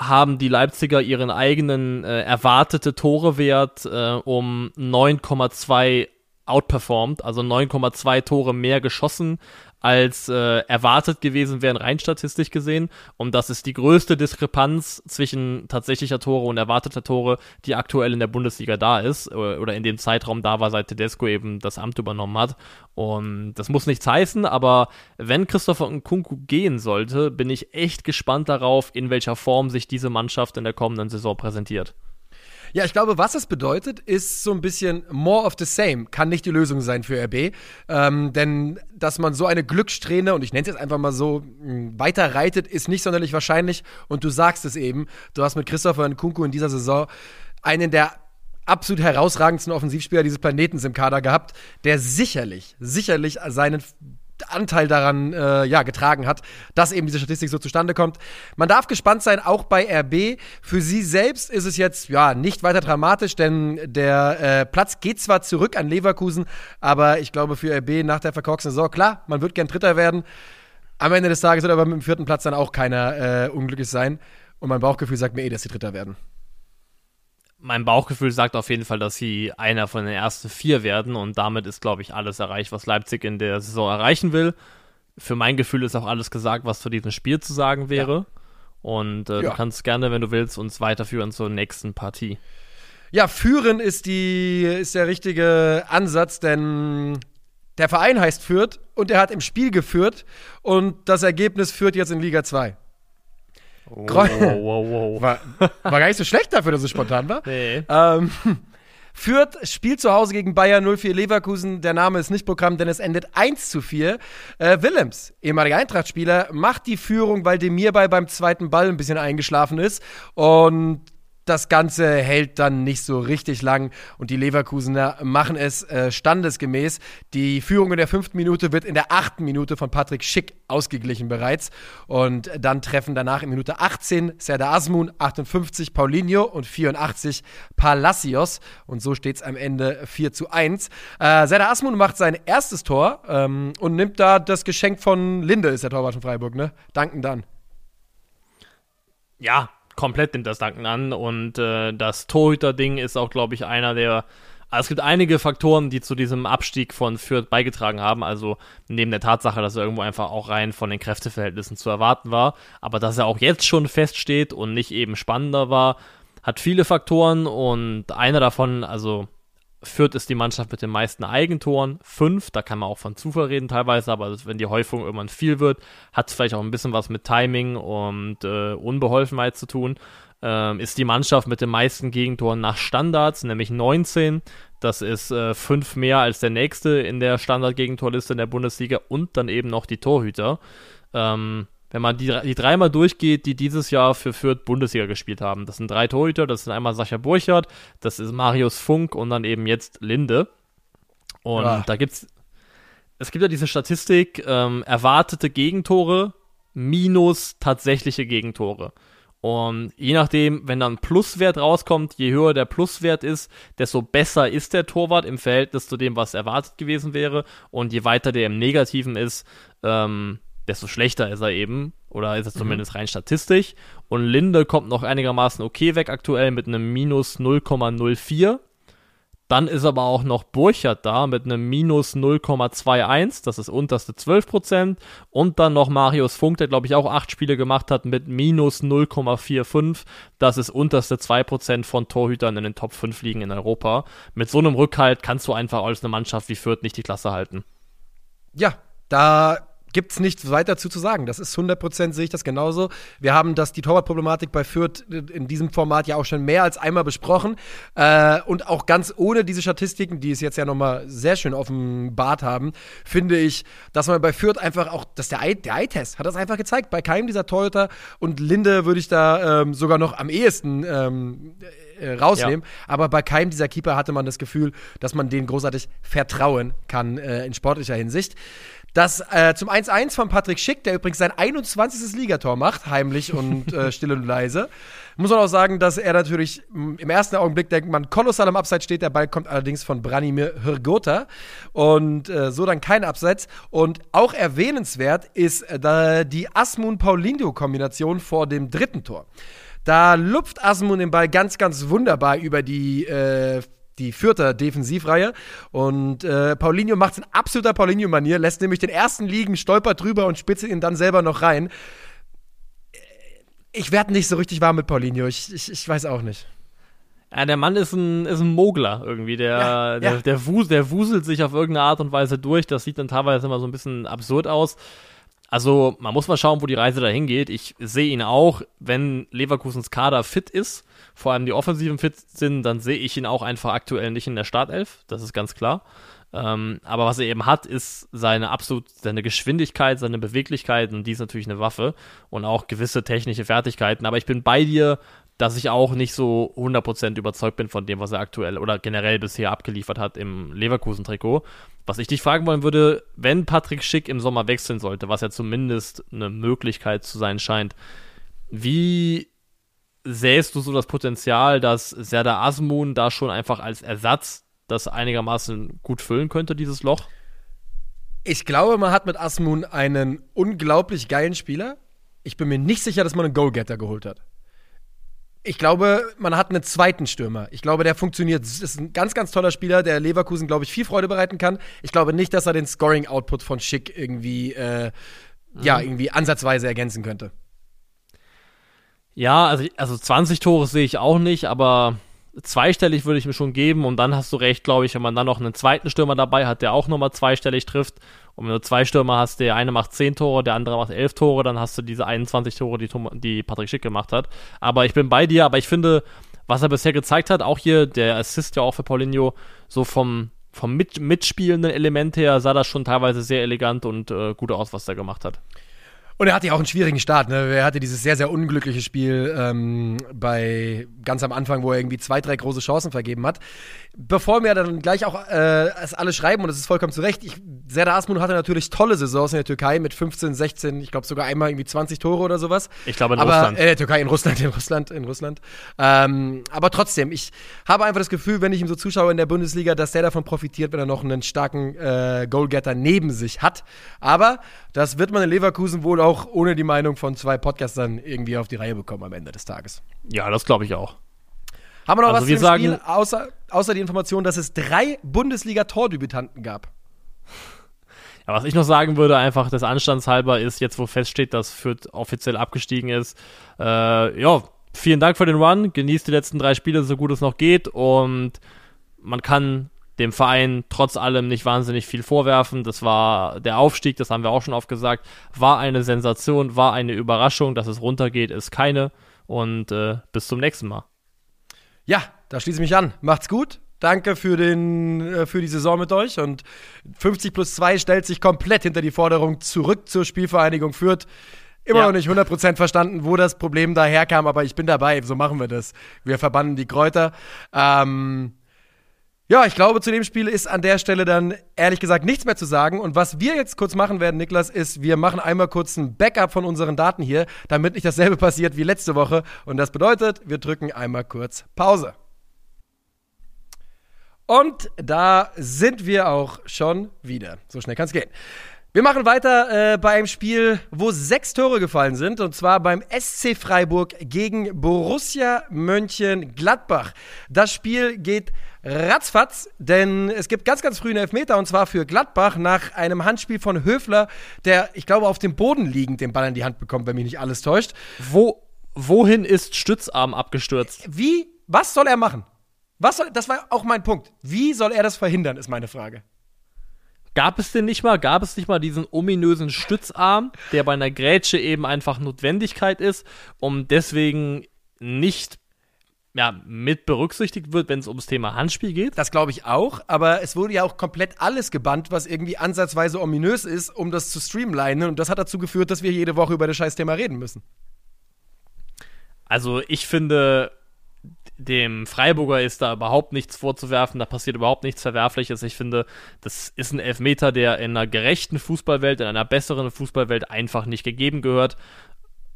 haben die Leipziger ihren eigenen äh, erwartete Torewert äh, um 9,2 outperformed, also 9,2 Tore mehr geschossen als äh, erwartet gewesen wären, rein statistisch gesehen. Und das ist die größte Diskrepanz zwischen tatsächlicher Tore und erwarteter Tore, die aktuell in der Bundesliga da ist äh, oder in dem Zeitraum da war, seit Tedesco eben das Amt übernommen hat. Und das muss nichts heißen, aber wenn Christopher Nkunku gehen sollte, bin ich echt gespannt darauf, in welcher Form sich diese Mannschaft in der kommenden Saison präsentiert. Ja, ich glaube, was es bedeutet, ist so ein bisschen more of the same. Kann nicht die Lösung sein für RB. Ähm, denn dass man so eine Glückssträhne, und ich nenne es jetzt einfach mal so, weiter reitet, ist nicht sonderlich wahrscheinlich. Und du sagst es eben, du hast mit Christopher Nkunku in dieser Saison einen der absolut herausragendsten Offensivspieler dieses Planetens im Kader gehabt, der sicherlich, sicherlich seinen Anteil daran äh, ja, getragen hat, dass eben diese Statistik so zustande kommt. Man darf gespannt sein, auch bei RB. Für sie selbst ist es jetzt ja nicht weiter dramatisch, denn der äh, Platz geht zwar zurück an Leverkusen, aber ich glaube für RB nach der verkorksten Saison, klar, man wird gern Dritter werden. Am Ende des Tages wird aber mit dem vierten Platz dann auch keiner äh, unglücklich sein. Und mein Bauchgefühl sagt mir eh, dass sie Dritter werden mein Bauchgefühl sagt auf jeden Fall, dass sie einer von den ersten vier werden und damit ist, glaube ich, alles erreicht, was Leipzig in der Saison erreichen will. Für mein Gefühl ist auch alles gesagt, was zu diesem Spiel zu sagen wäre. Ja. Und äh, ja. du kannst gerne, wenn du willst, uns weiterführen zur nächsten Partie. Ja, führen ist, die, ist der richtige Ansatz, denn der Verein heißt Fürth und er hat im Spiel geführt und das Ergebnis führt jetzt in Liga 2. Oh, wow, wow. War, war, gar nicht so schlecht dafür, dass es spontan war. Nee. Ähm, Fürth spielt zu Hause gegen Bayern 04 Leverkusen. Der Name ist nicht Programm, denn es endet 1 zu 4. Äh, Willems, ehemaliger Eintracht-Spieler, macht die Führung, weil Demir bei beim zweiten Ball ein bisschen eingeschlafen ist. Und das Ganze hält dann nicht so richtig lang und die Leverkusener machen es äh, standesgemäß. Die Führung in der fünften Minute wird in der achten Minute von Patrick Schick ausgeglichen bereits. Und dann treffen danach in Minute 18 Serdar Asmun, 58 Paulinho und 84 Palacios. Und so steht es am Ende 4 zu 1. Äh, Serdar Asmun macht sein erstes Tor ähm, und nimmt da das Geschenk von Linde, ist der Torwart von Freiburg, ne? Danken dann. Ja, komplett nimmt das Danken an und äh, das Torhüter-Ding ist auch, glaube ich, einer der. Also es gibt einige Faktoren, die zu diesem Abstieg von Fürth beigetragen haben. Also neben der Tatsache, dass er irgendwo einfach auch rein von den Kräfteverhältnissen zu erwarten war, aber dass er auch jetzt schon feststeht und nicht eben spannender war, hat viele Faktoren und einer davon, also Fürth ist die Mannschaft mit den meisten Eigentoren, fünf, da kann man auch von Zufall reden teilweise, aber wenn die Häufung irgendwann viel wird, hat es vielleicht auch ein bisschen was mit Timing und äh, Unbeholfenheit zu tun. Ähm, ist die Mannschaft mit den meisten Gegentoren nach Standards, nämlich 19. Das ist äh, fünf mehr als der nächste in der Standard-Gegentorliste in der Bundesliga und dann eben noch die Torhüter. Ähm, wenn man die, die dreimal durchgeht, die dieses Jahr für Fürth Bundesliga gespielt haben. Das sind drei Torhüter, das sind einmal Sascha Burchardt, das ist Marius Funk und dann eben jetzt Linde. Und ja. da gibt's, es gibt ja diese Statistik, ähm, erwartete Gegentore minus tatsächliche Gegentore. Und je nachdem, wenn dann Pluswert rauskommt, je höher der Pluswert ist, desto besser ist der Torwart im Verhältnis zu dem, was erwartet gewesen wäre. Und je weiter der im Negativen ist, ähm, desto schlechter ist er eben. Oder ist er mhm. zumindest mhm. rein statistisch. Und Linde kommt noch einigermaßen okay weg aktuell mit einem minus 0,04. Dann ist aber auch noch Burchard da mit einem minus 0,21, das ist unterste 12%. Und dann noch Marius Funk, der glaube ich auch acht Spiele gemacht hat, mit minus 0,45, das ist unterste 2% von Torhütern in den Top 5 Ligen in Europa. Mit so einem Rückhalt kannst du einfach als eine Mannschaft wie Fürth nicht die Klasse halten. Ja, da gibt es nichts weiter zu, zu sagen. Das ist 100% sehe ich das genauso. Wir haben das, die Torwartproblematik bei Fürth in diesem Format ja auch schon mehr als einmal besprochen. Äh, und auch ganz ohne diese Statistiken, die es jetzt ja nochmal sehr schön offenbart haben, finde ich, dass man bei Fürth einfach auch, dass der Eye-Test hat das einfach gezeigt. Bei keinem dieser Torhüter und Linde würde ich da ähm, sogar noch am ehesten ähm, äh, rausnehmen. Ja. Aber bei keinem dieser Keeper hatte man das Gefühl, dass man denen großartig vertrauen kann äh, in sportlicher Hinsicht. Das äh, zum 1-1 von Patrick Schick, der übrigens sein 21. Ligator macht, heimlich und äh, still und leise. Muss man auch sagen, dass er natürlich im ersten Augenblick denkt man kolossal am Abseits steht. Der Ball kommt allerdings von Branimir Hrgota und äh, so dann kein Abseits. Und auch erwähnenswert ist äh, die Asmun-Paulinho-Kombination vor dem dritten Tor. Da lupft Asmun den Ball ganz, ganz wunderbar über die äh, die vierte Defensivreihe. Und äh, Paulinho macht es in absoluter Paulinho-Manier, lässt nämlich den ersten liegen, stolpert drüber und spitzt ihn dann selber noch rein. Ich werde nicht so richtig warm mit Paulinho. Ich, ich, ich weiß auch nicht. Ja, der Mann ist ein, ist ein Mogler irgendwie. Der, ja, der, ja. Der, wus, der wuselt sich auf irgendeine Art und Weise durch. Das sieht dann teilweise immer so ein bisschen absurd aus. Also, man muss mal schauen, wo die Reise dahin geht. Ich sehe ihn auch, wenn Leverkusens Kader fit ist vor allem die Offensiven fit sind, dann sehe ich ihn auch einfach aktuell nicht in der Startelf. Das ist ganz klar. Ähm, aber was er eben hat, ist seine absolut, seine Geschwindigkeit, seine Beweglichkeit und die ist natürlich eine Waffe und auch gewisse technische Fertigkeiten. Aber ich bin bei dir, dass ich auch nicht so 100% überzeugt bin von dem, was er aktuell oder generell bisher abgeliefert hat im Leverkusen-Trikot. Was ich dich fragen wollen würde, wenn Patrick Schick im Sommer wechseln sollte, was ja zumindest eine Möglichkeit zu sein scheint, wie sähst du so das Potenzial, dass Serdar Asmun da schon einfach als Ersatz das einigermaßen gut füllen könnte, dieses Loch? Ich glaube, man hat mit Asmun einen unglaublich geilen Spieler. Ich bin mir nicht sicher, dass man einen Goalgetter geholt hat. Ich glaube, man hat einen zweiten Stürmer. Ich glaube, der funktioniert. Das ist ein ganz, ganz toller Spieler, der Leverkusen, glaube ich, viel Freude bereiten kann. Ich glaube nicht, dass er den Scoring-Output von Schick irgendwie, äh, mhm. ja, irgendwie ansatzweise ergänzen könnte. Ja, also, also 20 Tore sehe ich auch nicht, aber zweistellig würde ich mir schon geben und dann hast du recht, glaube ich, wenn man dann noch einen zweiten Stürmer dabei hat, der auch nochmal zweistellig trifft Und wenn du zwei Stürmer hast, der eine macht 10 Tore, der andere macht 11 Tore, dann hast du diese 21 Tore, die, die Patrick Schick gemacht hat. Aber ich bin bei dir, aber ich finde, was er bisher gezeigt hat, auch hier der Assist ja auch für Paulinho, so vom, vom mit, mitspielenden Element her sah das schon teilweise sehr elegant und äh, gut aus, was er gemacht hat. Und er hatte ja auch einen schwierigen Start. Ne? Er hatte dieses sehr, sehr unglückliche Spiel ähm, bei ganz am Anfang, wo er irgendwie zwei, drei große Chancen vergeben hat. Bevor wir dann gleich auch äh, es alle schreiben, und das ist vollkommen zu Recht, ich, Serdar Asmun hatte natürlich tolle Saisons in der Türkei mit 15, 16, ich glaube sogar einmal irgendwie 20 Tore oder sowas. Ich glaube in aber, Russland. Äh, Türkei, in Russland, in Russland, in Russland. Ähm, aber trotzdem, ich habe einfach das Gefühl, wenn ich ihm so zuschaue in der Bundesliga, dass der davon profitiert, wenn er noch einen starken äh, Goalgetter neben sich hat. Aber das wird man in Leverkusen wohl auch ohne die Meinung von zwei Podcastern irgendwie auf die Reihe bekommen am Ende des Tages. Ja, das glaube ich auch. Haben wir noch Also was wir zu sagen- Spiel, außer, außer die Information, dass es drei Bundesliga-Tordebütanten gab? Ja, was ich noch sagen würde, einfach des Anstands halber, ist jetzt, wo feststeht, dass Fürth offiziell abgestiegen ist, äh, ja, vielen Dank für den Run, genießt die letzten drei Spiele so gut es noch geht und man kann dem Verein trotz allem nicht wahnsinnig viel vorwerfen. Das war der Aufstieg, das haben wir auch schon oft gesagt, war eine Sensation, war eine Überraschung, dass es runtergeht, ist keine und äh, bis zum nächsten Mal. Ja, da schließe ich mich an. Macht's gut. Danke für, den, äh, für die Saison mit euch. Und 50 plus 2 stellt sich komplett hinter die Forderung zurück zur Spielvereinigung Fürth. Immer Ja. noch nicht 100% verstanden, wo das Problem daherkam, aber ich bin dabei. So machen wir das. Wir verbannen die Kräuter. Ähm, ja, ich glaube, zu dem Spiel ist an der Stelle dann ehrlich gesagt nichts mehr zu sagen. Und was wir jetzt kurz machen werden, Niklas, ist, wir machen einmal kurz ein Backup von unseren Daten hier, damit nicht dasselbe passiert wie letzte Woche. Und das bedeutet, wir drücken einmal kurz Pause. Und da sind wir auch schon wieder. So schnell kann es gehen. Wir machen weiter äh, bei einem Spiel, wo sechs Tore gefallen sind, und zwar beim SC Freiburg gegen Borussia Mönchengladbach. Das Spiel geht ratzfatz, denn es gibt ganz, ganz früh einen Elfmeter, und zwar für Gladbach nach einem Handspiel von Höfler, der, ich glaube, auf dem Boden liegend den Ball in die Hand bekommt, wenn mich nicht alles täuscht. Wo, wohin ist Stützarm abgestürzt? Wie, was soll er machen? Was soll, das war auch mein Punkt. Wie soll er das verhindern, ist meine Frage. Gab es denn nicht mal, gab es nicht mal diesen ominösen Stützarm, der bei einer Grätsche eben einfach Notwendigkeit ist, um deswegen nicht ja, mit berücksichtigt wird, wenn es ums Thema Handspiel geht? Das glaube ich auch, aber es wurde ja auch komplett alles gebannt, was irgendwie ansatzweise ominös ist, um das zu streamlinen. Und das hat dazu geführt, dass wir jede Woche über das Scheißthema reden müssen. Also ich finde, dem Freiburger ist da überhaupt nichts vorzuwerfen, da passiert überhaupt nichts Verwerfliches. Ich finde, das ist ein Elfmeter, der in einer gerechten Fußballwelt, in einer besseren Fußballwelt einfach nicht gegeben gehört.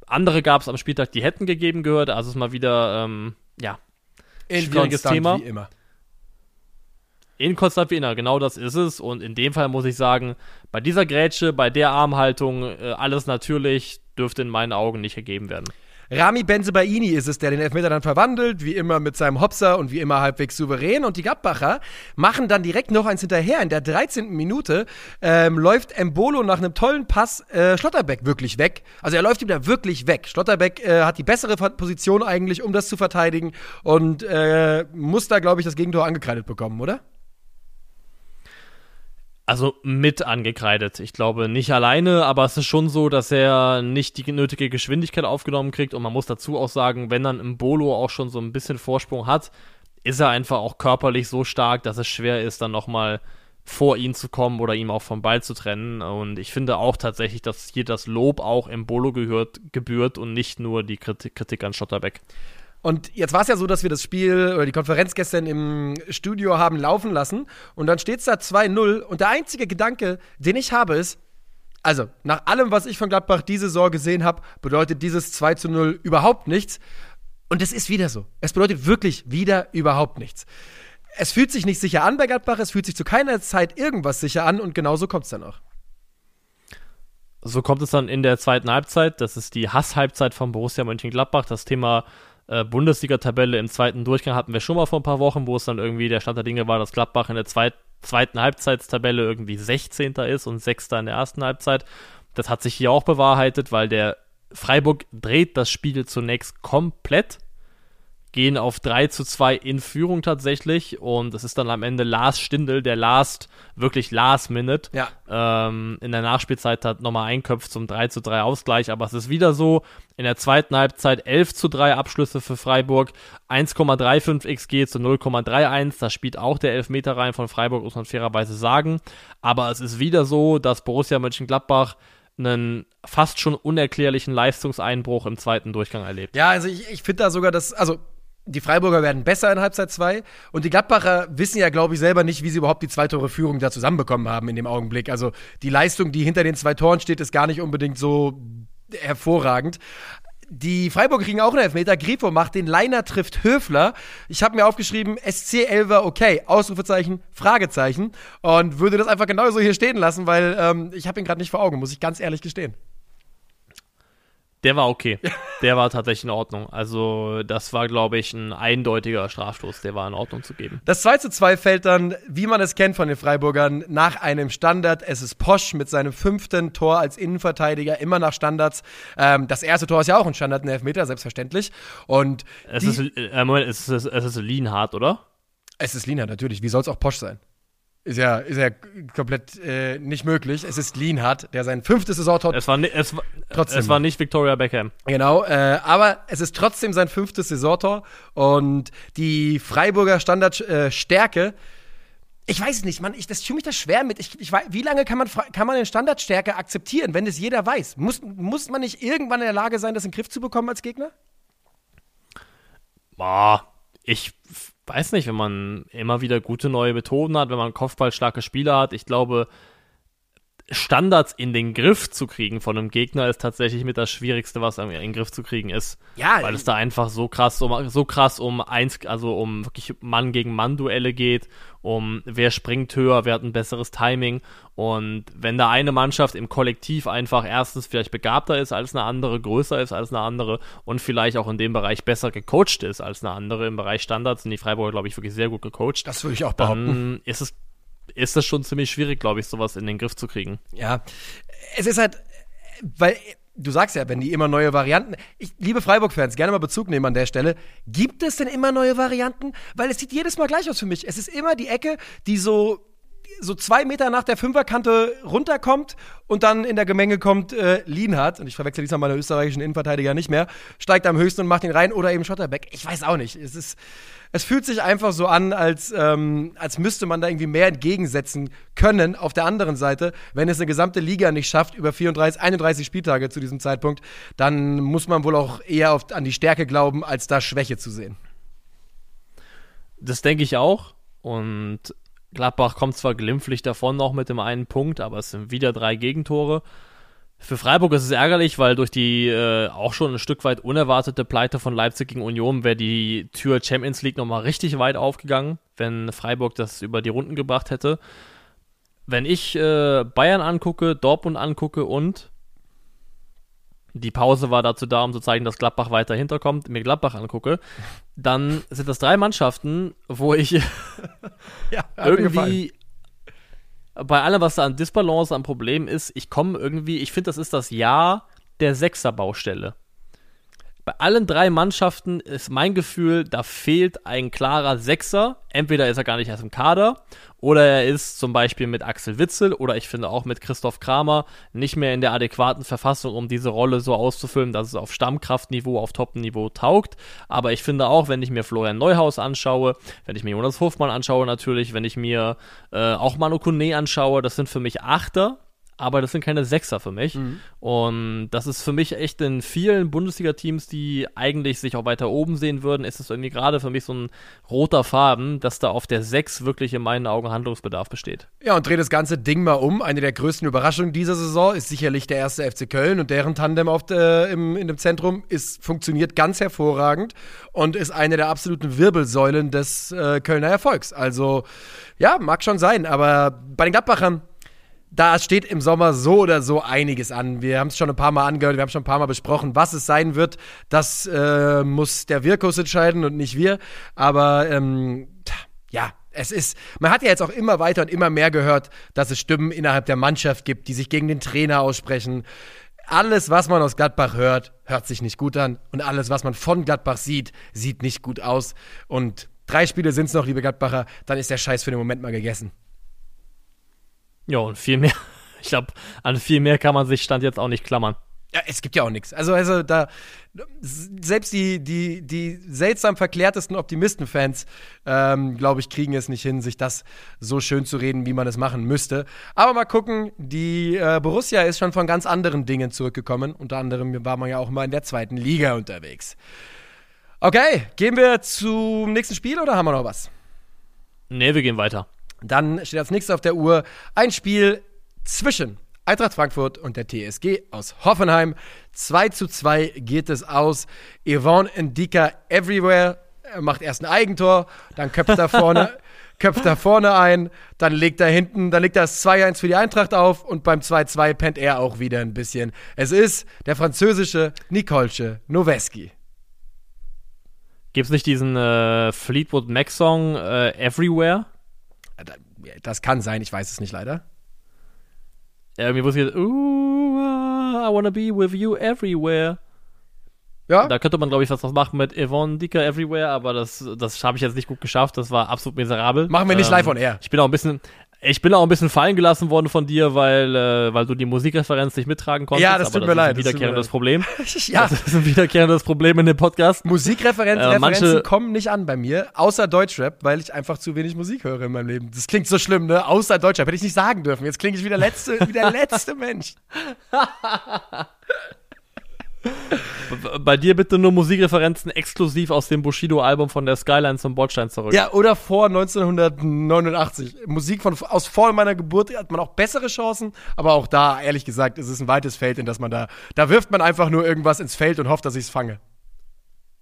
Andere gab es am Spieltag, die hätten gegeben gehört, also ist mal wieder, ähm, ja, Schwieriges Thema. Wie immer. Inkonstant wie immer, genau das ist es. Und in dem Fall muss ich sagen, bei dieser Grätsche, bei der Armhaltung, äh, alles natürlich, dürfte in meinen Augen nicht gegeben werden. Rami Benzebaini ist es, der den Elfmeter dann verwandelt, wie immer mit seinem Hopser und wie immer halbwegs souverän. Und die Gladbacher machen dann direkt noch eins hinterher. In der 13. Minute ähm, läuft Embolo nach einem tollen Pass äh, Schlotterbeck wirklich weg. Also er läuft ihm da wirklich weg. Schlotterbeck äh, hat die bessere Position eigentlich, um das zu verteidigen und äh, muss da, glaube ich, das Gegentor angekreidet bekommen, oder? Also mit angekreidet. Ich glaube nicht alleine, aber es ist schon so, dass er nicht die nötige Geschwindigkeit aufgenommen kriegt. Und man muss dazu auch sagen, wenn dann im Bolo auch schon so ein bisschen Vorsprung hat, ist er einfach auch körperlich so stark, dass es schwer ist, dann nochmal vor ihn zu kommen oder ihm auch vom Ball zu trennen. Und ich finde auch tatsächlich, dass hier das Lob auch im Bolo gehört, gebührt und nicht nur die Kritik, Kritik an Schotterbeck. Und jetzt war es ja so, dass wir das Spiel oder die Konferenz gestern im Studio haben laufen lassen und dann steht es da 2-0 und der einzige Gedanke, den ich habe, ist, also nach allem, was ich von Gladbach diese Saison gesehen habe, bedeutet dieses 2 0 überhaupt nichts. Und es ist wieder so. Es bedeutet wirklich wieder überhaupt nichts. Es fühlt sich nicht sicher an bei Gladbach, es fühlt sich zu keiner Zeit irgendwas sicher an und genauso kommt es dann auch. So kommt es dann in der zweiten Halbzeit. Das ist die Hasshalbzeit von Borussia Mönchengladbach. Das Thema äh, Bundesliga-Tabelle im zweiten Durchgang hatten wir schon mal vor ein paar Wochen, wo es dann irgendwie der Stand der Dinge war, dass Gladbach in der zweit zweiten Halbzeitstabelle irgendwie 16. ist und 6. in der ersten Halbzeit. Das hat sich hier auch bewahrheitet, weil der Freiburg dreht das Spiel zunächst komplett, gehen auf 3 zu 2 in Führung tatsächlich. Und es ist dann am Ende Lars Stindl, der Last, wirklich Last Minute, Ja. ähm, in der Nachspielzeit hat nochmal einköpft zum 3 zu 3 Ausgleich, aber es ist wieder so, in der zweiten Halbzeit 11 zu 3 Abschlüsse für Freiburg, 1,35 XG zu 0,31, da spielt auch der Elfmeter rein von Freiburg, muss man fairerweise sagen, aber es ist wieder so, dass Borussia Mönchengladbach einen fast schon unerklärlichen Leistungseinbruch im zweiten Durchgang erlebt. Ja, also ich, ich finde da sogar, dass, also die Freiburger werden besser in Halbzeit 2 und die Gladbacher wissen ja, glaube ich, selber nicht, wie sie überhaupt die zwei Tore Führung da zusammenbekommen haben in dem Augenblick. Also die Leistung, die hinter den zwei Toren steht, ist gar nicht unbedingt so hervorragend. Die Freiburger kriegen auch einen Elfmeter. Grifo macht den Leiner trifft Höfler. Ich habe mir aufgeschrieben, SC Elver okay. Ausrufezeichen, Fragezeichen. Und würde das einfach genauso hier stehen lassen, weil ähm, ich habe ihn gerade nicht vor Augen, muss ich ganz ehrlich gestehen. Der war okay. Der war tatsächlich in Ordnung. Also, das war, glaube ich, ein eindeutiger Strafstoß. Der war in Ordnung zu geben. Das 2 zu 2 fällt dann, wie man es kennt von den Freiburgern, nach einem Standard. Es ist Posch mit seinem fünften Tor als Innenverteidiger, immer nach Standards. Ähm, das erste Tor ist ja auch ein Standard, ein Elfmeter, selbstverständlich. Und Es ist, äh, Moment, es ist, es ist Lienhardt, oder? es ist Lienhardt, natürlich. Wie soll es auch Posch sein? Ist ja, ist ja komplett äh, nicht möglich. Es ist Lienhardt, der sein fünftes Saisontor Es war, es, war- Trotzdem. es war nicht Victoria Beckham. Genau, äh, aber es ist trotzdem sein fünftes Saisontor und die Freiburger Standardstärke. Äh, ich weiß es nicht, man, ich, das tut mich das schwer mit. Ich, ich, weiß- wie lange kann man, kann man eine Standardstärke akzeptieren, wenn das jeder weiß? Muss, muss man nicht irgendwann in der Lage sein, das in den Griff zu bekommen als Gegner? Boah, ich weiß nicht, wenn man immer wieder gute neue Methoden hat, wenn man kopfballstarke Spieler hat. Ich glaube, Standards in den Griff zu kriegen von einem Gegner ist tatsächlich mit das Schwierigste, was in den Griff zu kriegen ist. Ja, Weil es da einfach so krass, um, so krass um eins, also um wirklich Mann gegen Mann Duelle geht, um wer springt höher, wer hat ein besseres Timing. Und wenn da eine Mannschaft im Kollektiv einfach erstens vielleicht begabter ist als eine andere, größer ist als eine andere und vielleicht auch in dem Bereich besser gecoacht ist als eine andere im Bereich Standards, sind die Freiburger, glaube ich, wirklich sehr gut gecoacht. Das würde ich auch behaupten. Dann ist es, ist es schon ziemlich schwierig, glaube ich, sowas in den Griff zu kriegen. Ja, es ist halt, weil du sagst ja, wenn die immer neue Varianten. Ich, liebe Freiburg-Fans, gerne mal Bezug nehmen an der Stelle. Gibt es denn immer neue Varianten? Weil es sieht jedes Mal gleich aus für mich. Es ist immer die Ecke, die so so zwei Meter nach der Fünferkante runterkommt und dann in der Gemenge kommt äh, Lienhardt, und ich verwechsel diesmal meine österreichischen Innenverteidiger nicht mehr, steigt am höchsten und macht ihn rein oder eben Schotterbeck. Ich weiß auch nicht. Es ist, es fühlt sich einfach so an, als, ähm, als müsste man da irgendwie mehr entgegensetzen können. Auf der anderen Seite, wenn es eine gesamte Liga nicht schafft, über 34, 31 Spieltage zu diesem Zeitpunkt, dann muss man wohl auch eher auf, an die Stärke glauben, als da Schwäche zu sehen. Das denke ich auch. Und Gladbach kommt zwar glimpflich davon noch mit dem einen Punkt, aber es sind wieder drei Gegentore. Für Freiburg ist es ärgerlich, weil durch die äh, auch schon ein Stück weit unerwartete Pleite von Leipzig gegen Union wäre die Tür Champions League nochmal richtig weit aufgegangen, wenn Freiburg das über die Runden gebracht hätte. Wenn ich äh, Bayern angucke, Dortmund angucke und die Pause war dazu da, um zu zeigen, dass Gladbach weiter hinterkommt, mir Gladbach angucke, dann sind das drei Mannschaften, wo ich Ja, irgendwie bei allem, was da an Disbalance, an Problemen ist, ich komme irgendwie, ich finde, das ist das Jahr der Sechserbaustelle. Bei allen drei Mannschaften ist mein Gefühl, da fehlt ein klarer Sechser. Entweder ist er gar nicht erst im Kader oder er ist zum Beispiel mit Axel Witzel oder ich finde auch mit Christoph Kramer nicht mehr in der adäquaten Verfassung, um diese Rolle so auszufüllen, dass es auf Stammkraftniveau, auf Top-Niveau taugt. Aber ich finde auch, wenn ich mir Florian Neuhaus anschaue, wenn ich mir Jonas Hofmann anschaue natürlich, wenn ich mir äh, auch Manu Kone anschaue, das sind für mich Achter, aber das sind keine Sechser für mich. Und das ist für mich echt in vielen Bundesliga-Teams, die eigentlich sich auch weiter oben sehen würden, ist es irgendwie gerade für mich so ein roter Faden, dass da auf der Sechs wirklich in meinen Augen Handlungsbedarf besteht. Ja, und dreh das ganze Ding mal um. Eine der größten Überraschungen dieser Saison ist sicherlich der erste FC Köln und deren Tandem auf der, im, in dem Zentrum ist, funktioniert ganz hervorragend und ist eine der absoluten Wirbelsäulen des äh, Kölner Erfolgs. Also, ja, mag schon sein, aber bei den Gladbachern, da steht im Sommer so oder so einiges an. Wir haben es schon ein paar Mal angehört, wir haben schon ein paar Mal besprochen, was es sein wird. Das äh, muss der Wirkus entscheiden und nicht wir. Aber ähm, ja, es ist, man hat ja jetzt auch immer weiter und immer mehr gehört, dass es Stimmen innerhalb der Mannschaft gibt, die sich gegen den Trainer aussprechen. alles, was man aus Gladbach hört, hört sich nicht gut an. Und alles, was man von Gladbach sieht, sieht nicht gut aus. Und drei Spiele sind es noch, liebe Gladbacher, dann ist der Scheiß für den Moment mal gegessen. Ja, und viel mehr. Ich glaube, an viel mehr kann man sich Stand jetzt auch nicht klammern. Ja, es gibt ja auch nichts. Also, also da, selbst die, die, die seltsam verklärtesten Optimisten-Fans, ähm, glaube ich, kriegen es nicht hin, sich das so schön zu reden, wie man es machen müsste. Aber mal gucken, die äh, Borussia ist schon von ganz anderen Dingen zurückgekommen. Unter anderem war man ja auch mal in der zweiten Liga unterwegs. Okay, gehen wir zum nächsten Spiel oder haben wir noch was? Nee, wir gehen weiter. Dann steht als nächstes auf der Uhr ein Spiel zwischen Eintracht Frankfurt und der TSG aus Hoffenheim. 2 zu 2 geht es aus. Yvonne Ndika everywhere. Er macht erst ein Eigentor, dann köpft er vorne, köpft er vorne ein, dann legt er hinten, dann legt er das 2-1 für die Eintracht auf und beim 2-2 pennt er auch wieder ein bisschen. Es ist der französische Nikolsche Noweski. Gibt es nicht diesen äh, Fleetwood Mac-Song äh, Everywhere? Das kann sein, ich weiß es nicht leider. Irgendwie wusste ich, ooh, I wanna be with you everywhere. Ja. Da könnte man, glaube ich, was machen mit Yvonne Dicker Everywhere, aber das, das habe ich jetzt nicht gut geschafft. Das war absolut miserabel. Machen wir nicht ähm, live on air. Ich bin auch ein bisschen, ich bin auch ein bisschen fallen gelassen worden von dir, weil, äh, weil du die Musikreferenz nicht mittragen konntest. Ja, das tut mir leid. Das ist ein wiederkehrendes Problem. ja. Das ist ein wiederkehrendes Problem in dem Podcast. Musikreferenzen äh, manche kommen nicht an bei mir, außer Deutschrap, weil ich einfach zu wenig Musik höre in meinem Leben. Das klingt so schlimm, ne? Außer Deutschrap. Hätte ich nicht sagen dürfen. Jetzt klinge ich wie der letzte, wie der letzte Mensch. Bei dir bitte nur Musikreferenzen exklusiv aus dem Bushido-Album von der Skyline zum Bordstein zurück. Ja, oder vor 1989. Musik von, aus vor meiner Geburt hat man auch bessere Chancen, aber auch da, ehrlich gesagt, ist es ein weites Feld, in das man da, da wirft man einfach nur irgendwas ins Feld und hofft, dass ich es fange.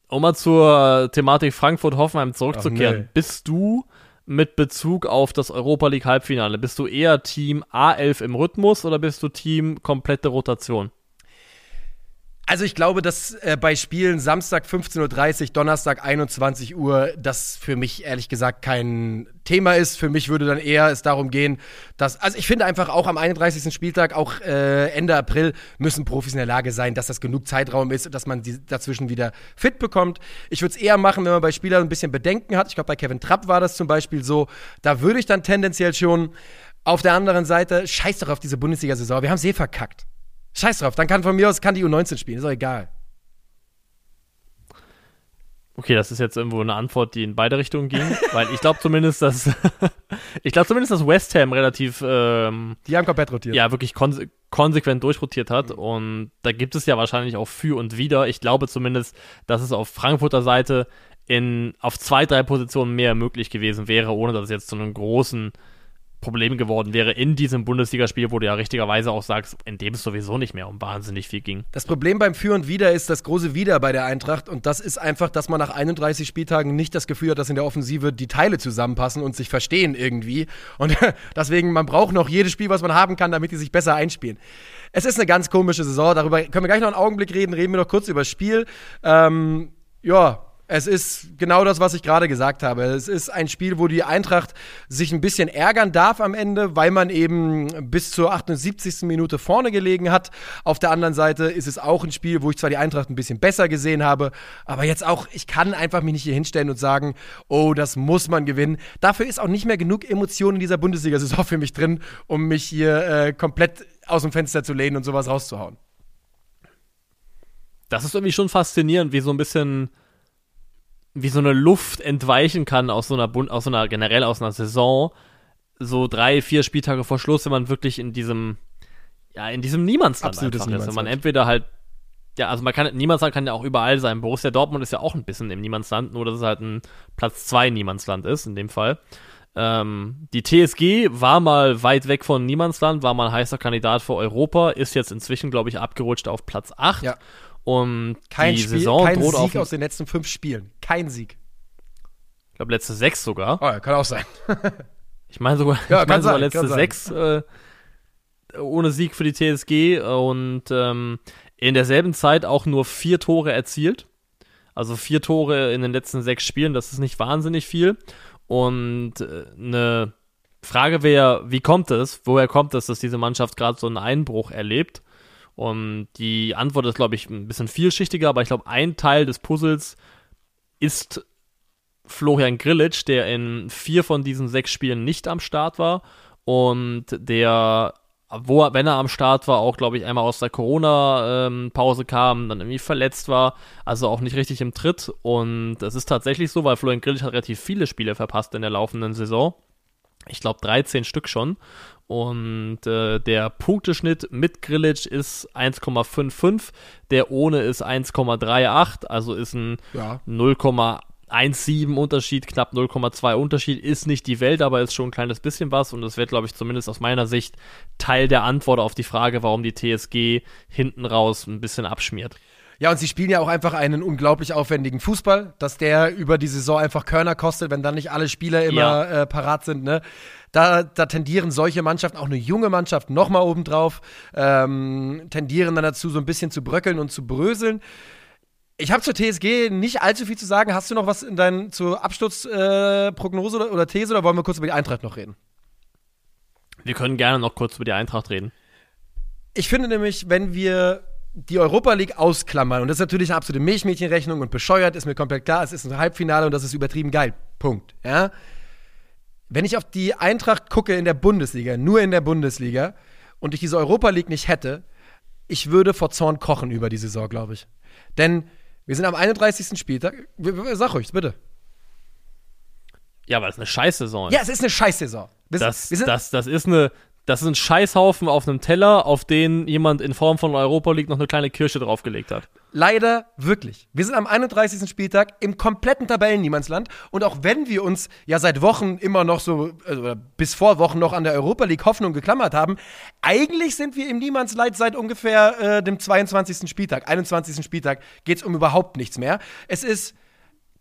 Um mal zur Thematik Frankfurt-Hoffenheim zurückzukehren. Nee. Bist du mit Bezug auf das Europa League Halbfinale, bist du eher Team A11 im Rhythmus oder bist du Team komplette Rotation? Also ich glaube, dass äh, bei Spielen Samstag 15.30 Uhr, Donnerstag 21 Uhr, das für mich ehrlich gesagt kein Thema ist. Für mich würde dann eher es darum gehen, dass, also ich finde einfach auch am 31. Spieltag, auch äh, Ende April, müssen Profis in der Lage sein, dass das genug Zeitraum ist, dass man die dazwischen wieder fit bekommt. Ich würde es eher machen, wenn man bei Spielern ein bisschen Bedenken hat. Ich glaube, bei Kevin Trapp war das zum Beispiel so. Da würde ich dann tendenziell schon auf der anderen Seite, scheiß doch auf diese Bundesliga-Saison, wir haben sie eh verkackt. Scheiß drauf, dann kann von mir aus kann die U19 spielen, ist doch egal. Okay, das ist jetzt irgendwo eine Antwort, die in beide Richtungen ging, weil ich glaube zumindest, dass ich glaube zumindest, dass West Ham relativ ähm, die haben komplett rotiert. Ja, wirklich konse konsequent durchrotiert hat mhm. und da gibt es ja wahrscheinlich auch für und wieder. Ich glaube zumindest, dass es auf Frankfurter Seite in auf zwei, drei Positionen mehr möglich gewesen wäre, ohne dass es jetzt zu einem großen Problem geworden wäre in diesem Bundesligaspiel, wo du ja richtigerweise auch sagst, in dem es sowieso nicht mehr um wahnsinnig viel ging. Das Problem beim Für und Wider ist das große Wider bei der Eintracht und das ist einfach, dass man nach 31 Spieltagen nicht das Gefühl hat, dass in der Offensive die Teile zusammenpassen und sich verstehen irgendwie und deswegen, man braucht noch jedes Spiel, was man haben kann, damit die sich besser einspielen. Es ist eine ganz komische Saison, darüber können wir gleich noch einen Augenblick reden, reden wir noch kurz über das Spiel. Ähm, ja, es ist genau das, was ich gerade gesagt habe. Es ist ein Spiel, wo die Eintracht sich ein bisschen ärgern darf am Ende, weil man eben bis zur 78. Minute vorne gelegen hat. Auf der anderen Seite ist es auch ein Spiel, wo ich zwar die Eintracht ein bisschen besser gesehen habe, aber jetzt auch, ich kann einfach mich nicht hier hinstellen und sagen, oh, das muss man gewinnen. Dafür ist auch nicht mehr genug Emotion in dieser Bundesliga-Saison für mich drin, um mich hier äh, komplett aus dem Fenster zu lehnen und sowas rauszuhauen. Das ist irgendwie schon faszinierend, wie so ein bisschen wie so eine Luft entweichen kann aus so einer aus so einer generell aus einer Saison, so drei, vier Spieltage vor Schluss, wenn man wirklich in diesem, ja, in diesem Niemandsland Absolutes einfach ist. Wenn man entweder halt, ja, also man kann, Niemandsland kann ja auch überall sein. Borussia Dortmund ist ja auch ein bisschen im Niemandsland, nur dass es halt ein Platz zwei Niemandsland ist, in dem Fall. Ähm, die TSG war mal weit weg von Niemandsland, war mal ein heißer Kandidat für Europa, ist jetzt inzwischen, glaube ich, abgerutscht auf Platz 8. Ja. Und kein die Spiel, Saison kein droht Sieg auf, aus den letzten fünf Spielen. Kein Sieg. Ich glaube, letzte sechs sogar. Oh, ja, kann auch sein. ich meine sogar, ja, ich mein sogar sein, letzte sechs äh, ohne Sieg für die TSG und ähm, in derselben Zeit auch nur vier Tore erzielt. Also vier Tore in den letzten sechs Spielen, das ist nicht wahnsinnig viel. Und äh, eine Frage wäre, wie kommt es, woher kommt es, dass diese Mannschaft gerade so einen Einbruch erlebt? Und die Antwort ist, glaube ich, ein bisschen vielschichtiger, aber ich glaube, ein Teil des Puzzles ist Florian Grillitsch, der in vier von diesen sechs Spielen nicht am Start war und der, wo er, wenn er am Start war, auch, glaube ich, einmal aus der Corona-Pause ähm, kam, dann irgendwie verletzt war, also auch nicht richtig im Tritt. Und es ist tatsächlich so, weil Florian Grillitsch hat relativ viele Spiele verpasst in der laufenden Saison. Ich glaube 13 Stück schon. Und äh, der Punkteschnitt mit Grillitsch ist 1,55, der ohne ist 1,38, also ist ein ja. 0,17 Unterschied, knapp 0,2 Unterschied, ist nicht die Welt, aber ist schon ein kleines bisschen was und das wird, glaube ich, zumindest aus meiner Sicht Teil der Antwort auf die Frage, warum die TSG hinten raus ein bisschen abschmiert. Ja, und sie spielen ja auch einfach einen unglaublich aufwendigen Fußball, dass der über die Saison einfach Körner kostet, wenn dann nicht alle Spieler immer ja. äh, parat sind. Ne? Da, da tendieren solche Mannschaften, auch eine junge Mannschaft, nochmal obendrauf, ähm, tendieren dann dazu, so ein bisschen zu bröckeln und zu bröseln. Ich habe zur TSG nicht allzu viel zu sagen. Hast du noch was in deinen zur Absturzprognose äh, oder, oder These oder wollen wir kurz über die Eintracht noch reden? Wir können gerne noch kurz über die Eintracht reden. Ich finde nämlich, wenn wir die Europa League ausklammern, und das ist natürlich eine absolute Milchmädchenrechnung und bescheuert, ist mir komplett klar, es ist ein Halbfinale und das ist übertrieben geil. Punkt. Ja? Wenn ich auf die Eintracht gucke in der Bundesliga, nur in der Bundesliga, und ich diese Europa League nicht hätte, ich würde vor Zorn kochen über die Saison, glaube ich. Denn wir sind am 31. Spieltag. Sag ruhig, bitte. Ja, weil es eine Scheißsaison ist. Ja, es ist eine Scheißsaison. Wir das, das, das ist eine, das ist ein Scheißhaufen auf einem Teller, auf den jemand in Form von Europa League noch eine kleine Kirsche draufgelegt hat. Leider wirklich. Wir sind am 31. Spieltag im kompletten Tabellenniemandsland und auch wenn wir uns ja seit Wochen immer noch so, also bis vor Wochen noch an der Europa League Hoffnung geklammert haben, eigentlich sind wir im Niemandsland seit ungefähr äh, dem 22. Spieltag, 21. Spieltag geht es um überhaupt nichts mehr. Es ist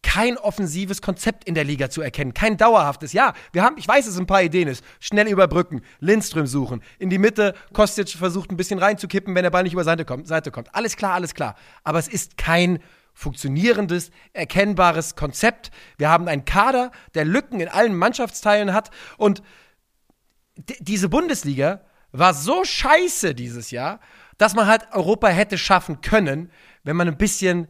kein offensives Konzept in der Liga zu erkennen, kein dauerhaftes. Ja, wir haben, ich weiß, es ein paar Ideen ist. Schnell überbrücken, Lindström suchen, in die Mitte, Kostic versucht ein bisschen reinzukippen, wenn der Ball nicht über Seite kommt. Seite kommt. Alles klar, alles klar. Aber es ist kein funktionierendes, erkennbares Konzept. Wir haben einen Kader, der Lücken in allen Mannschaftsteilen hat und diese Bundesliga war so scheiße dieses Jahr, dass man halt Europa hätte schaffen können, wenn man ein bisschen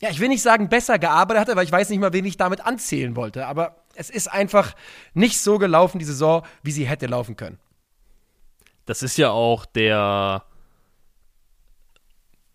ja, ich will nicht sagen, besser gearbeitet hatte, weil ich weiß nicht mal, wen ich damit anzählen wollte. Aber es ist einfach nicht so gelaufen, die Saison, wie sie hätte laufen können. Das ist ja auch der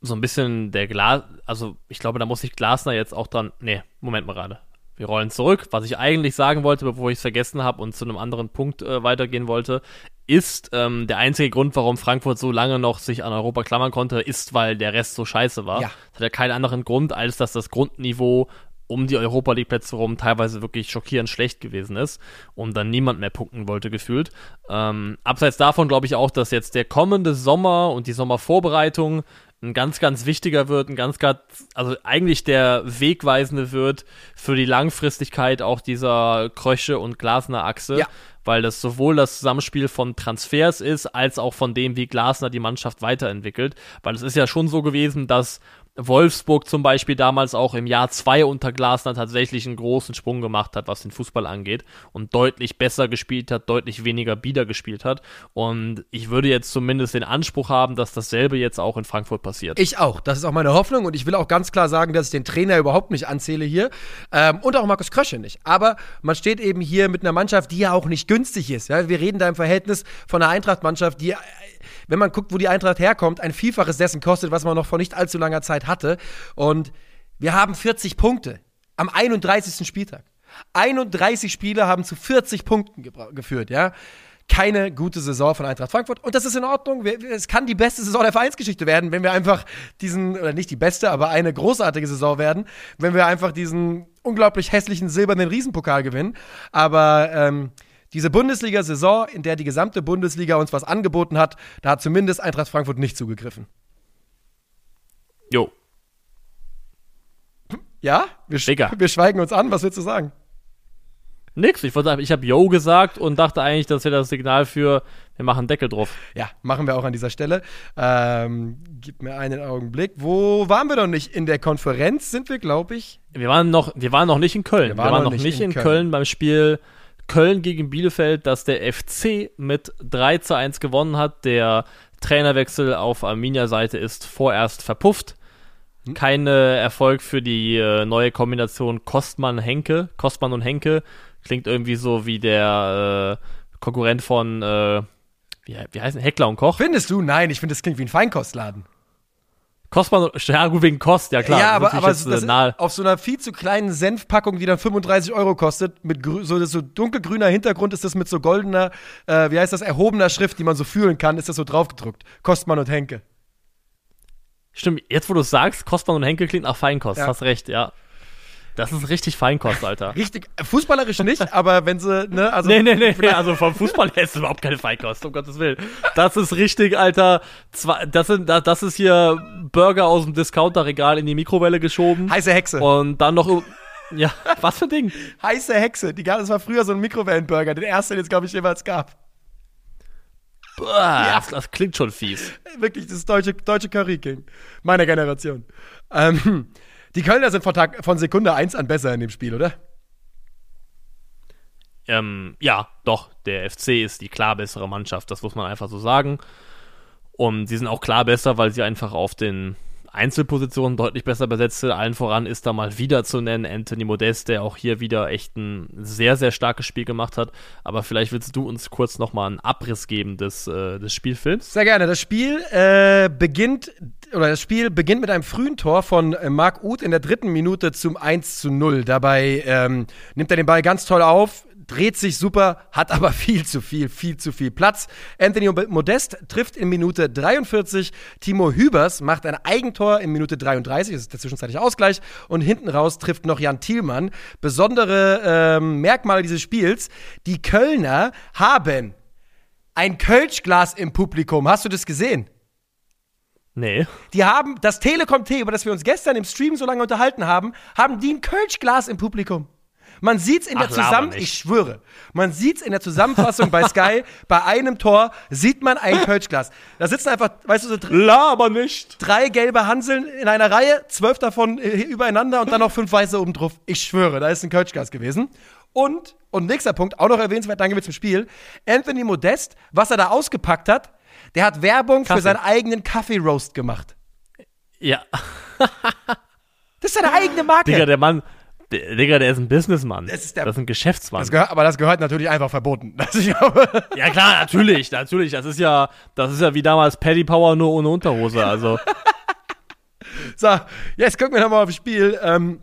so ein bisschen der Glas, also ich glaube, da muss sich Glasner jetzt auch dran. Nee, Moment mal gerade. Wir rollen zurück. Was ich eigentlich sagen wollte, bevor ich es vergessen habe und zu einem anderen Punkt äh, weitergehen wollte, ist ähm, der einzige Grund, warum Frankfurt so lange noch sich an Europa klammern konnte, ist, weil der Rest so scheiße war. Ja. Das hat ja keinen anderen Grund, als dass das Grundniveau um die Europa League Plätze rum teilweise wirklich schockierend schlecht gewesen ist und dann niemand mehr punkten wollte gefühlt. Ähm, abseits davon glaube ich auch, dass jetzt der kommende Sommer und die Sommervorbereitung ein ganz, ganz wichtiger wird, ein ganz, ganz, also eigentlich der wegweisende wird für die Langfristigkeit auch dieser Krösche und Glasner Achse. Ja. Weil das sowohl das Zusammenspiel von Transfers ist, als auch von dem, wie Glasner die Mannschaft weiterentwickelt. Weil es ist ja schon so gewesen, dass Wolfsburg zum Beispiel damals auch im Jahr zwei unter Glasner tatsächlich einen großen Sprung gemacht hat, was den Fußball angeht und deutlich besser gespielt hat, deutlich weniger Bieder gespielt hat. Und ich würde jetzt zumindest den Anspruch haben, dass dasselbe jetzt auch in Frankfurt passiert. Ich auch. Das ist auch meine Hoffnung und ich will auch ganz klar sagen, dass ich den Trainer überhaupt nicht anzähle hier ähm, und auch Markus Krösche nicht. Aber man steht eben hier mit einer Mannschaft, die ja auch nicht günstig ist. Ja? Wir reden da im Verhältnis von einer Eintracht-Mannschaft, die wenn man guckt, wo die Eintracht herkommt, ein Vielfaches dessen kostet, was man noch vor nicht allzu langer Zeit hatte. Und wir haben 40 Punkte am 31. Spieltag. 31 Spiele haben zu 40 Punkten geführt, ja. Keine gute Saison von Eintracht Frankfurt. Und das ist in Ordnung. Es kann die beste Saison der Vereinsgeschichte werden, wenn wir einfach diesen, oder nicht die beste, aber eine großartige Saison werden, wenn wir einfach diesen unglaublich hässlichen silbernen Riesenpokal gewinnen. Aber ähm, diese Bundesliga-Saison, in der die gesamte Bundesliga uns was angeboten hat, da hat zumindest Eintracht Frankfurt nicht zugegriffen. Jo. Ja? Wir, sch wir schweigen uns an. Was willst du sagen? Nix. Ich, ich habe Yo gesagt und dachte eigentlich, das wäre das Signal für, wir machen Deckel drauf. Ja, machen wir auch an dieser Stelle. Ähm, gib mir einen Augenblick. Wo waren wir noch nicht? In der Konferenz sind wir, glaube ich. Wir waren noch, wir waren noch nicht in Köln. Wir waren, wir waren noch, noch, nicht in, in Köln. Köln beim Spiel Köln gegen Bielefeld, dass der FC mit 3 zu 1 gewonnen hat. Der Trainerwechsel auf Arminia-Seite ist vorerst verpufft. Hm? Kein Erfolg für die äh, neue Kombination Kostmann-Henke. Kostmann und Henke klingt irgendwie so wie der äh, Konkurrent von, äh, wie, wie heißen Heckler und Koch. Findest du? Nein, ich finde, das klingt wie ein Feinkostladen. Kostmann, ja gut, wegen Kost, ja klar. Ja, aber, aber jetzt, das auf so einer viel zu kleinen Senfpackung, die dann 35 Euro kostet, mit so, so dunkelgrüner Hintergrund ist das mit so goldener, äh, wie heißt das, erhobener Schrift, die man so fühlen kann, ist das so draufgedruckt. Kostmann und Henke. Stimmt, jetzt wo du es sagst, Kostmann und Henke klingt nach Feinkost, ja. hast recht, ja. Das ist richtig Feinkost, Alter. Richtig, fußballerisch nicht, aber wenn sie, ne, also. Nee, nee, nee, also vom Fußball her ist es überhaupt keine Feinkost, um Gottes Willen. Das ist richtig, Alter. Das, sind, das ist hier Burger aus dem Discounterregal in die Mikrowelle geschoben. Heiße Hexe. Und dann noch, ja, was für ein Ding? Heiße Hexe. Die, das war früher so ein Mikrowellenburger, den ersten, den es, glaube ich, jemals gab. Boah, ja. das, das, klingt schon fies. Wirklich, das ist deutsche, deutsche Curry King. Meiner Generation. Ähm, die Kölner sind von, Tag, von Sekunde 1 an besser in dem Spiel, oder? Ähm, ja, doch. Der FC ist die klar bessere Mannschaft, das muss man einfach so sagen. Und sie sind auch klar besser, weil sie einfach auf den Einzelpositionen deutlich besser besetzt sind. Allen voran ist da mal wieder zu nennen Anthony Modest, der auch hier wieder echt ein sehr, sehr starkes Spiel gemacht hat. Aber vielleicht willst du uns kurz nochmal einen Abriss geben des, äh, des Spielfilms. Sehr gerne. Das Spiel äh, beginnt oder das Spiel beginnt mit einem frühen Tor von äh, Marc Uth in der dritten Minute zum 1 zu 0. Dabei ähm, nimmt er den Ball ganz toll auf, dreht sich super, hat aber viel zu viel, viel zu viel Platz. Anthony Modest trifft in Minute 43. Timo Hübers macht ein Eigentor in Minute 33, das ist der zwischenzeitliche Ausgleich. Und hinten raus trifft noch Jan Thielmann. Besondere ähm, Merkmale dieses Spiels, die Kölner haben ein Kölschglas im Publikum. Hast du das gesehen? Nee. Die haben das Telekom-T, über das wir uns gestern im Stream so lange unterhalten haben, haben die ein Kölschglas im Publikum. Man sieht's in der Zusammenfassung, ich schwöre, man sieht's in der Zusammenfassung bei Sky, bei einem Tor sieht man ein Kölschglas. Da sitzen einfach, weißt du, so Laber nicht. drei gelbe Hanseln in einer Reihe, zwölf davon äh, übereinander und dann noch fünf weiße oben drauf. Ich schwöre, da ist ein Kölschglas gewesen. Und, und nächster Punkt, auch noch erwähnenswert, gehen wir zum Spiel. Anthony Modest, was er da ausgepackt hat, der hat Werbung Kaffee. für seinen eigenen Kaffee-Roast gemacht. Ja. das ist seine eigene Marke. Digga, der Mann, Digga, der ist ein Businessmann. Das ist, der, das ist ein Geschäftsmann. Das gehört, aber das gehört natürlich einfach verboten. ja klar, natürlich, natürlich. Das ist ja, das ist ja wie damals Paddy Power nur ohne Unterhose. Also. so, jetzt gucken wir nochmal aufs Spiel. Ähm,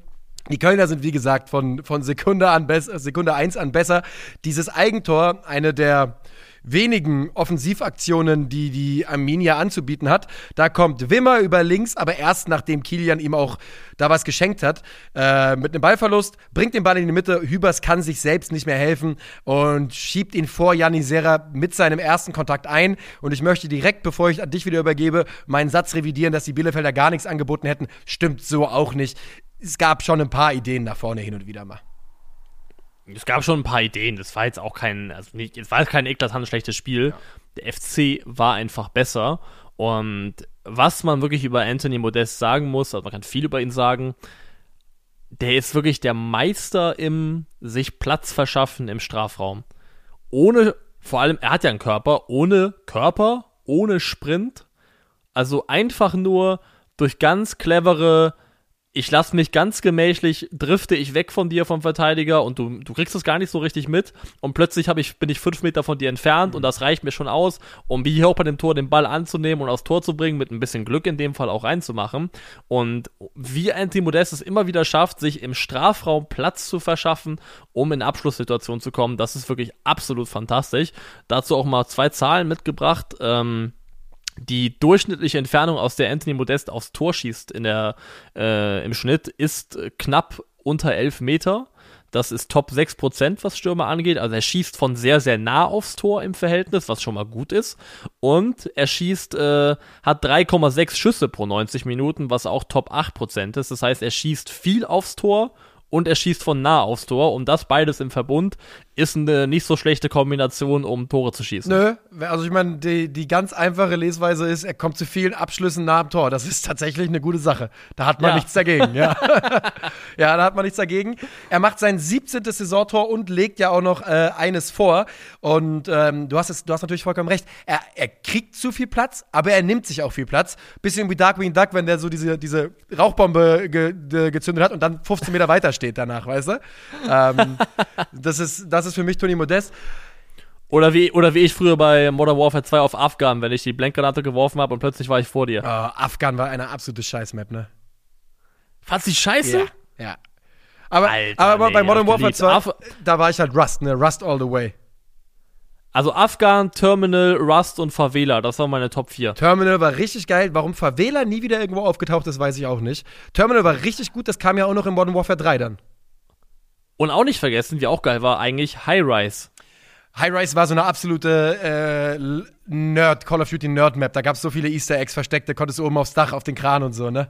die Kölner sind, wie gesagt, von, von Sekunde an besser, Sekunde 1 an besser. Dieses Eigentor, eine der wenigen Offensivaktionen, die die Arminia anzubieten hat. Da kommt Wimmer über links, aber erst nachdem Kilian ihm auch da was geschenkt hat. Äh, mit einem Ballverlust, bringt den Ball in die Mitte. Hübers kann sich selbst nicht mehr helfen und schiebt ihn vor Janni Serra mit seinem ersten Kontakt ein. Und ich möchte direkt, bevor ich an dich wieder übergebe, meinen Satz revidieren, dass die Bielefelder gar nichts angeboten hätten. Stimmt so auch nicht. Es gab schon ein paar Ideen nach vorne hin und wieder mal es gab schon ein paar Ideen. Das war jetzt auch kein, also nicht, es war kein eklatant schlechtes Spiel. Ja. Der FC war einfach besser. Und was man wirklich über Anthony Modest sagen muss, also man kann viel über ihn sagen, der ist wirklich der Meister im sich Platz verschaffen im Strafraum. Ohne, vor allem, er hat ja einen Körper, ohne Körper, ohne Sprint. Also einfach nur durch ganz clevere ich lasse mich ganz gemächlich, drifte ich weg von dir vom Verteidiger und du, du kriegst es gar nicht so richtig mit und plötzlich ich, bin ich fünf Meter von dir entfernt und das reicht mir schon aus, um wie hier auch bei dem Tor den Ball anzunehmen und aufs Tor zu bringen, mit ein bisschen Glück in dem Fall auch reinzumachen. Und wie Anthony Modest es immer wieder schafft, sich im Strafraum Platz zu verschaffen, um in Abschlusssituationen zu kommen, das ist wirklich absolut fantastisch. Dazu auch mal zwei Zahlen mitgebracht. Ähm, die durchschnittliche Entfernung, aus der Anthony Modest aufs Tor schießt in der, äh, im Schnitt, ist knapp unter 11 Meter. Das ist Top 6%, was Stürmer angeht. Also er schießt von sehr, sehr nah aufs Tor im Verhältnis, was schon mal gut ist. Und er schießt, äh, hat 3,6 Schüsse pro 90 Minuten, was auch Top 8% ist. Das heißt, er schießt viel aufs Tor und er schießt von nah aufs Tor. Und das beides im Verbund ist eine nicht so schlechte Kombination, um Tore zu schießen. Nö, also ich meine, die, die ganz einfache Lesweise ist, er kommt zu vielen Abschlüssen nah am Tor. Das ist tatsächlich eine gute Sache. Da hat man ja. nichts dagegen, ja. Ja, da hat man nichts dagegen. Er macht sein 17. Saisontor und legt ja auch noch äh, eines vor. Und ähm, du, hast es, du hast natürlich vollkommen recht. Er, er kriegt zu viel Platz, aber er nimmt sich auch viel Platz. Bisschen wie Darkwing Duck, wenn der so diese, diese Rauchbombe ge, ge, gezündet hat und dann 15 Meter weiter steht danach, weißt du? Ähm, das, ist, das ist für mich Tony Modest. Oder wie, oder wie ich früher bei Modern Warfare 2 auf Afghan, wenn ich die Blankgranate geworfen habe und plötzlich war ich vor dir. Oh, Afghan war eine absolute Scheißmap, ne? Fandst du die scheiße? Ja. ja. Aber, Alter, aber nee, bei Modern Warfare geliebt. 2, Af- da war ich halt Rust, ne? Rust all the way. Also Afghan, Terminal, Rust und Favela, das waren meine Top 4. Terminal war richtig geil. Warum Favela nie wieder irgendwo aufgetaucht ist, weiß ich auch nicht. Terminal war richtig gut, das kam ja auch noch in Modern Warfare 3 dann. Und auch nicht vergessen, wie auch geil war, eigentlich High Rise. High Rise war so eine absolute äh, Nerd, Call of Duty Nerd Map. Da gab es so viele Easter Eggs versteckt, da konntest du oben aufs Dach, auf den Kran und so, ne?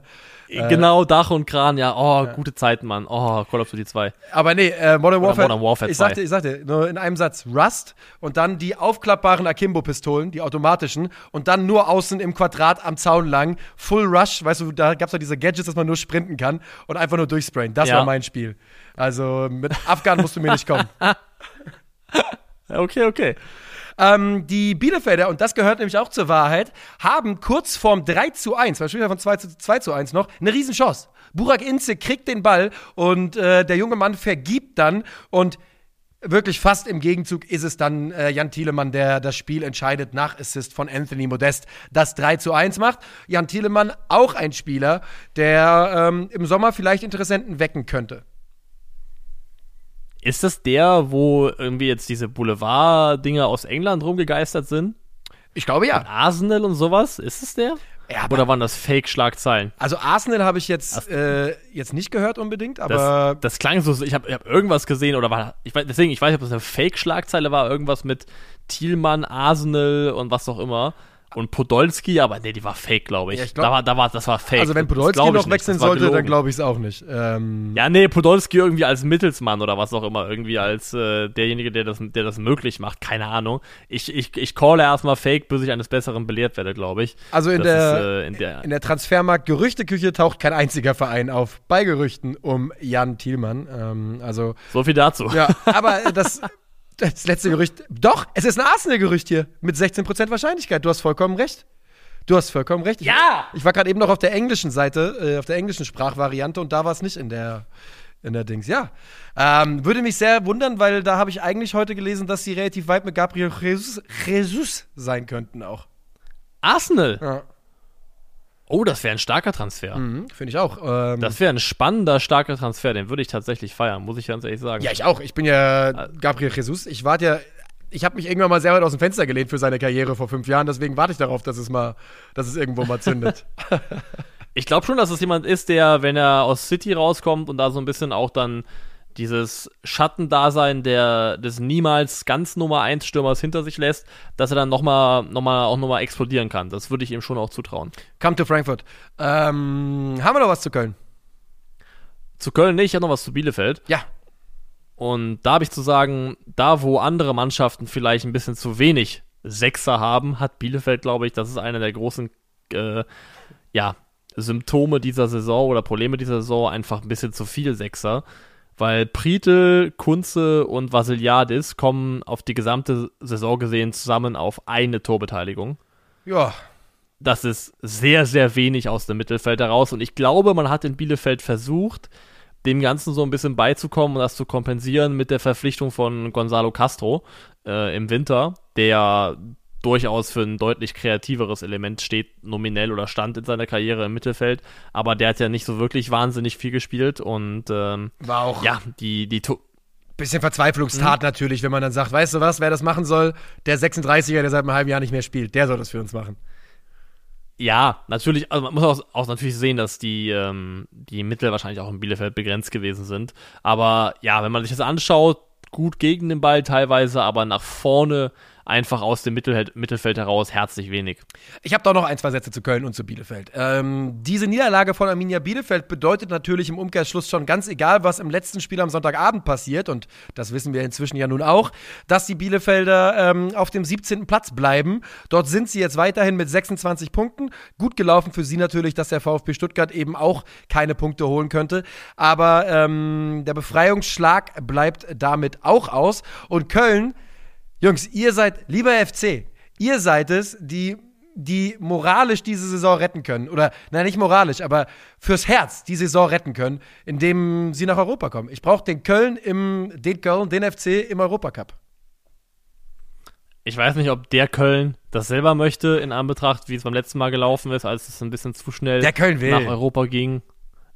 Genau, Dach und Kran, ja. Oh, gute Zeiten, Mann. Oh, Call of Duty 2. Aber nee, äh, Modern Oder Warfare. Modern Warfare ich 2. sagte, ich sagte, nur in einem Satz Rust und dann die aufklappbaren Akimbo-Pistolen, die automatischen, und dann nur außen im Quadrat am Zaun lang. Full Rush, weißt du, da gab es ja diese Gadgets, dass man nur sprinten kann und einfach nur durchsprayen. Das Ja. war mein Spiel. Also mit Afghan musst du mir nicht kommen. Okay, okay. Ähm, die Bielefelder, und das gehört nämlich auch zur Wahrheit, haben kurz vorm 3 zu 1, weil später von 2 zu, 2 zu 1 noch, eine Riesenchance. Burak Inze kriegt den Ball und äh, der junge Mann vergibt dann und wirklich fast im Gegenzug ist es dann äh, Jan Thielemann, der das Spiel entscheidet nach Assist von Anthony Modest, das 3 zu 1 macht. Jan Thielemann auch ein Spieler, der ähm, im Sommer vielleicht Interessenten wecken könnte. Ist das der, wo irgendwie jetzt diese Boulevard-Dinger aus England rumgegeistert sind? Ich glaube ja. Arsenal und sowas? Ist es der? Ja, Oder waren das Fake-Schlagzeilen? Also Arsenal habe ich jetzt, äh, jetzt nicht gehört unbedingt, Das, aber das klang so, ich habe ich hab irgendwas gesehen oder war, ich weiß, deswegen, ich weiß nicht, ob das eine Fake-Schlagzeile war, irgendwas mit Thielmann, Arsenal und was auch immer. Und Podolski, aber nee, die war fake, glaube ich. Ja, ich glaub- da war, da war, das war fake. Also wenn Podolski noch wechseln sollte, dann glaube ich es auch nicht. Ähm, Ja, nee, Podolski irgendwie als Mittelsmann oder was auch immer, irgendwie als äh, derjenige, der das, der das möglich macht, keine Ahnung. Ich, ich, ich calle erstmal Fake, bis ich eines Besseren belehrt werde, glaube ich. Also in der, ist, äh, in der- in der Transfermarkt-Gerüchteküche taucht kein einziger Verein auf. Bei Gerüchten um Jan Thielmann. Ähm, also, So viel dazu. ja, aber das, das letzte Gerücht. Doch, es ist ein Arsenal-Gerücht hier. Mit 16% Wahrscheinlichkeit. Du hast vollkommen recht. Du hast vollkommen recht. Ich- Ja! Ich war gerade eben noch auf der englischen Seite, äh, auf der englischen Sprachvariante und da war es nicht in der, in der Dings. Ja. Ähm, würde mich sehr wundern, weil da habe ich eigentlich heute gelesen, dass sie relativ weit mit Gabriel Jesus, Jesus sein könnten auch. Arsenal. Ja. Oh, das wäre ein starker Transfer. Mhm, Finde ich auch. Ähm, Das wäre ein spannender, starker Transfer. Den würde ich tatsächlich feiern, muss ich ganz ehrlich sagen. ja, ich auch. Ich bin ja Gabriel Jesus. Ich warte ja. Ich habe mich irgendwann mal sehr weit aus dem Fenster gelehnt für seine Karriere vor fünf Jahren, deswegen warte ich darauf, dass es mal, dass es irgendwo mal zündet. Ich glaube schon, dass es jemand ist, der, wenn er aus City rauskommt und da so ein bisschen auch dann dieses Schattendasein der, des niemals ganz Nummer 1 Stürmers hinter sich lässt, dass er dann nochmal noch mal, auch nochmal explodieren kann. Das würde ich ihm schon auch zutrauen. Come to Frankfurt. Ähm, haben wir noch was zu Köln? Zu Köln nicht, ich habe noch was zu Bielefeld. Ja. Und da habe ich zu sagen, da wo andere Mannschaften vielleicht ein bisschen zu wenig Sechser haben, hat Bielefeld, glaube ich, das ist einer der großen äh, ja, Symptome dieser Saison oder Probleme dieser Saison, einfach ein bisschen zu viel Sechser. Weil Pritel, Kunze und Vasiliadis kommen auf die gesamte Saison gesehen zusammen auf eine Torbeteiligung. Ja. Das ist sehr, sehr wenig aus dem Mittelfeld heraus. Und ich glaube, man hat in Bielefeld versucht, dem Ganzen so ein bisschen beizukommen und das zu kompensieren mit der Verpflichtung von Gonzalo Castro äh, im Winter, der durchaus für ein deutlich kreativeres Element steht, nominell oder stand in seiner Karriere im Mittelfeld. Aber der hat ja nicht so wirklich wahnsinnig viel gespielt und ähm, War auch ja, die, die To- bisschen Verzweiflungstat natürlich, wenn man dann sagt, weißt du was, wer das machen soll? Der 36er, der seit einem halben Jahr nicht mehr spielt, der soll das für uns machen. Ja, natürlich, also man muss auch, auch natürlich sehen, dass die, ähm, die Mittel wahrscheinlich auch in Bielefeld begrenzt gewesen sind. Aber ja, wenn man sich das anschaut, gut gegen den Ball teilweise, aber nach vorne einfach aus dem Mittelfeld, Mittelfeld heraus herzlich wenig. Ich habe doch noch ein, zwei Sätze zu Köln und zu Bielefeld. Ähm, diese Niederlage von Arminia Bielefeld bedeutet natürlich im Umkehrschluss schon ganz egal, was im letzten Spiel am Sonntagabend passiert, und das wissen wir inzwischen ja nun auch, dass die Bielefelder ähm, auf dem 17. Platz bleiben. Dort sind sie jetzt weiterhin mit 26 Punkten. Gut gelaufen für sie natürlich, dass der VfB Stuttgart eben auch keine Punkte holen könnte. Aber ähm, der Befreiungsschlag bleibt damit auch aus. Und Köln, Jungs, ihr seid, lieber FC, ihr seid es, die die moralisch diese Saison retten können. Oder, nein, nicht moralisch, aber fürs Herz die Saison retten können, indem sie nach Europa kommen. Ich brauche den Köln im, den Köln, den FC im Europacup. Ich weiß nicht, ob der Köln das selber möchte, in Anbetracht, wie es beim letzten Mal gelaufen ist, als es ein bisschen zu schnell Der Köln will. nach Europa ging.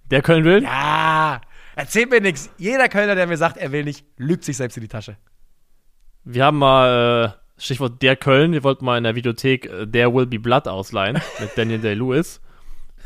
Der Köln will? Ja, erzählt mir nichts. Jeder Kölner, der mir sagt, er will nicht, lügt sich selbst in die Tasche. Wir haben mal, äh, Stichwort der Köln, wir wollten mal in der Videothek äh, Der Will Be Blood ausleihen mit Daniel Day-Lewis.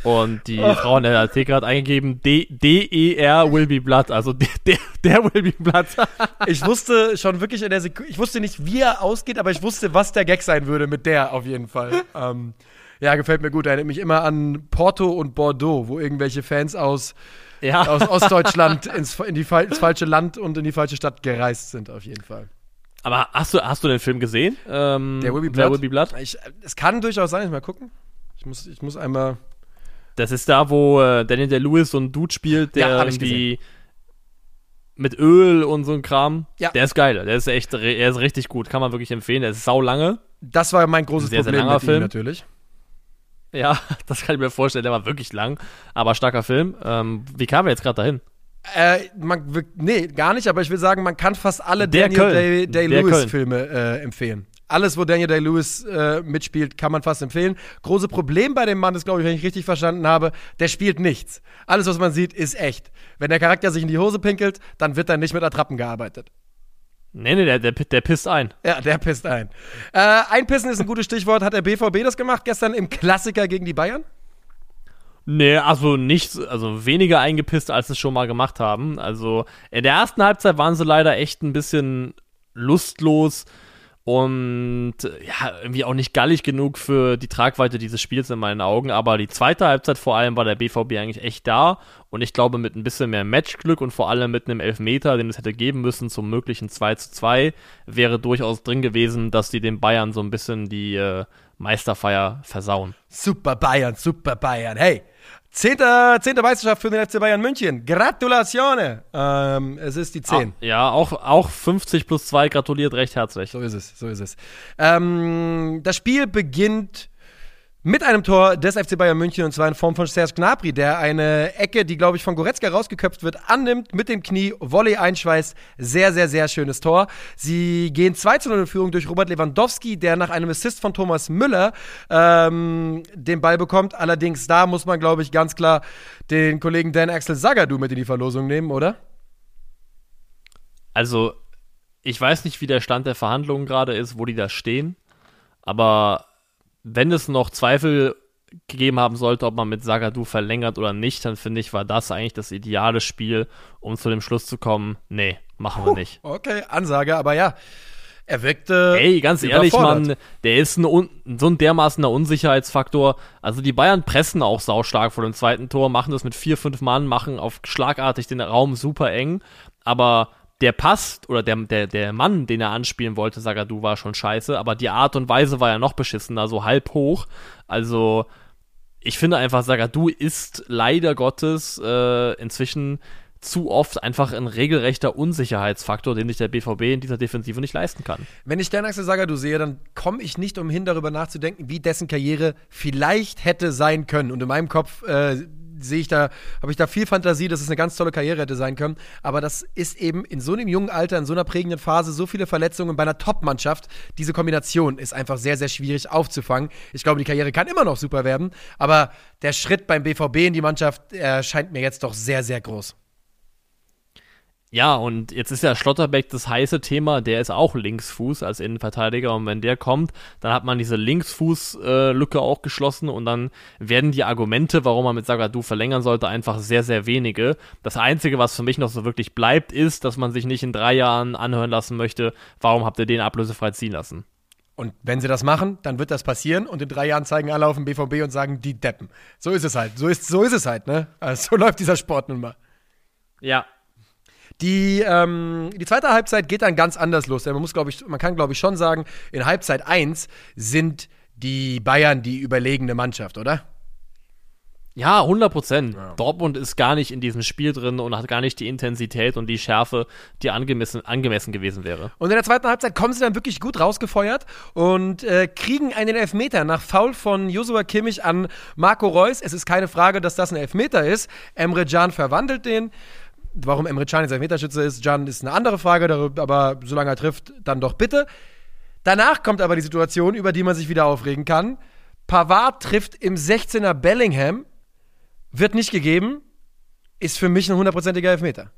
Und die Frau in der Theke hat eingegeben D- D-E-R Will Be Blood, also der, der, der Will Be Blood. Ich wusste schon wirklich in der Sekunde, ich wusste nicht, wie er ausgeht, aber ich wusste, was der Gag sein würde mit der auf jeden Fall. ähm, ja, gefällt mir gut. Erinnert mich immer an Porto und Bordeaux, wo irgendwelche Fans aus, ja. aus Ostdeutschland ins, in die, ins falsche Land und in die falsche Stadt gereist sind, auf jeden Fall. Aber hast du, hast du den Film gesehen? Ähm, Der Will Be Der Blood? Will Be Blood? Ich, es kann durchaus sein, ich mal gucken. Ich muss, ich muss einmal. Das ist da, wo äh, Daniel Day-Lewis so einen Dude spielt, der Ja, irgendwie mit Öl und so ein Kram. Ja. Der ist geil. Der ist echt, er ist richtig gut. Kann man wirklich empfehlen. Der ist sau lange. Das war mein großes Sehr, sehr Problem langer mit ihm Film. natürlich. Ja, das kann ich mir vorstellen. Der war wirklich lang, aber starker Film. Ähm, wie kamen wir jetzt gerade dahin? Äh, man, nee, gar nicht, aber ich will sagen, man kann fast alle Der Daniel Köln. Day- Day-Lewis-Filme äh, empfehlen. Alles, wo Daniel Day-Lewis äh, mitspielt, kann man fast empfehlen. Große Problem bei dem Mann ist, glaube ich, wenn ich richtig verstanden habe, der spielt nichts. Alles, was man sieht, ist echt. Wenn der Charakter sich in die Hose pinkelt, dann wird dann nicht mit Attrappen gearbeitet. Nee, nee, der, der, der pisst ein. Ja, der pisst ein. Äh, einpissen ist ein gutes Stichwort. Hat der BVB das gemacht gestern im Klassiker gegen die Bayern? Nee, also nicht, also weniger eingepisst, als sie es schon mal gemacht haben. Also in der ersten Halbzeit waren sie leider echt ein bisschen lustlos und ja, irgendwie auch nicht gallig genug für die Tragweite dieses Spiels in meinen Augen. Aber die zweite Halbzeit vor allem war der BVB eigentlich echt da und ich glaube mit ein bisschen mehr Matchglück und vor allem mit einem Elfmeter, den es hätte geben müssen zum möglichen 2 zu 2, wäre durchaus drin gewesen, dass die den Bayern so ein bisschen die äh, Meisterfeier versauen. Super Bayern, super Bayern. Hey, zehnte, zehnte Meisterschaft für den FC Bayern München. Gratulatione. Ähm, es ist die 10. Ah, ja, auch, auch 50 plus 2 gratuliert recht herzlich. So ist es, so ist es. Ähm, das Spiel beginnt mit einem Tor des FC Bayern München und zwar in Form von Serge Gnabry, der eine Ecke, die glaube ich von Goretzka rausgeköpft wird, annimmt, mit dem Knie, Volley einschweißt. Sehr, sehr, sehr schönes Tor. Sie gehen 2 zu 0 in Führung durch Robert Lewandowski, der nach einem Assist von Thomas Müller ähm, den Ball bekommt. Allerdings da muss man glaube ich ganz klar den Kollegen Dan Axel Zagadou mit in die Verlosung nehmen, oder? Also, ich weiß nicht, wie der Stand der Verhandlungen gerade ist, wo die da stehen, aber wenn es noch Zweifel gegeben haben sollte, ob man mit Sagadu verlängert oder nicht, dann finde ich, war das eigentlich das ideale Spiel, um zu dem Schluss zu kommen, nee, machen wir nicht. Okay, Ansage, aber ja. Er wirkte. Ey, ganz ehrlich. Mann, der ist ein so ein dermaßener Unsicherheitsfaktor. Also die Bayern pressen auch saustark vor dem zweiten Tor, machen das mit vier, fünf Mann, machen auf schlagartig den Raum super eng. Aber der Pass oder der, der, der Mann, den er anspielen wollte, Sagadu, war schon scheiße. Aber die Art und Weise war ja noch beschissener, so halb hoch. Also ich finde einfach, Sagadu ist leider Gottes äh, inzwischen zu oft einfach ein regelrechter Unsicherheitsfaktor, den sich der BVB in dieser Defensive nicht leisten kann. Wenn ich Sternaxel Sagadu sehe, dann komme ich nicht umhin, darüber nachzudenken, wie dessen Karriere vielleicht hätte sein können. Und in meinem Kopf äh, sehe ich da, habe ich da viel Fantasie, dass es eine ganz tolle Karriere hätte sein können. Aber das ist eben in so einem jungen Alter, in so einer prägenden Phase, so viele Verletzungen bei einer Top-Mannschaft. Diese Kombination ist einfach sehr, sehr schwierig aufzufangen. Ich glaube, die Karriere kann immer noch super werden. Aber der Schritt beim BVB in die Mannschaft erscheint mir jetzt doch sehr, sehr groß. Ja, und jetzt ist ja Schlotterbeck das heiße Thema, der ist auch Linksfuß als Innenverteidiger und wenn der kommt, dann hat man diese Linksfuß-Lücke auch geschlossen und dann werden die Argumente, warum man mit Sagadu verlängern sollte, einfach sehr, sehr wenige. Das Einzige, was für mich noch so wirklich bleibt, ist, dass man sich nicht in drei Jahren anhören lassen möchte, warum habt ihr den ablösefrei ziehen lassen. Und wenn sie das machen, dann wird das passieren und in drei Jahren zeigen alle auf den BVB und sagen, die Deppen. So ist es halt. So ist, so ist es halt, ne? Also so läuft dieser Sport nun mal. Ja. Die, ähm, die zweite Halbzeit geht dann ganz anders los. Man, muss, ich, man kann, glaube ich, schon sagen, in Halbzeit 1 sind die Bayern die überlegene Mannschaft, oder? Ja, 100 Prozent. Ja. Dortmund ist gar nicht in diesem Spiel drin und hat gar nicht die Intensität und die Schärfe, die angemessen, angemessen gewesen wäre. Und in der zweiten Halbzeit kommen sie dann wirklich gut rausgefeuert und äh, kriegen einen Elfmeter nach Foul von Josua Kimmich an Marco Reus. Es ist keine Frage, dass das ein Elfmeter ist. Emre Can verwandelt den. Warum Emre Can jetzt Elfmeterschütze ist, Can ist eine andere Frage, aber solange er trifft, dann doch bitte. Danach kommt aber die Situation, über die man sich wieder aufregen kann. Pavard trifft im 16er Bellingham wird nicht gegeben, ist für mich ein hundertprozentiger Elfmeter.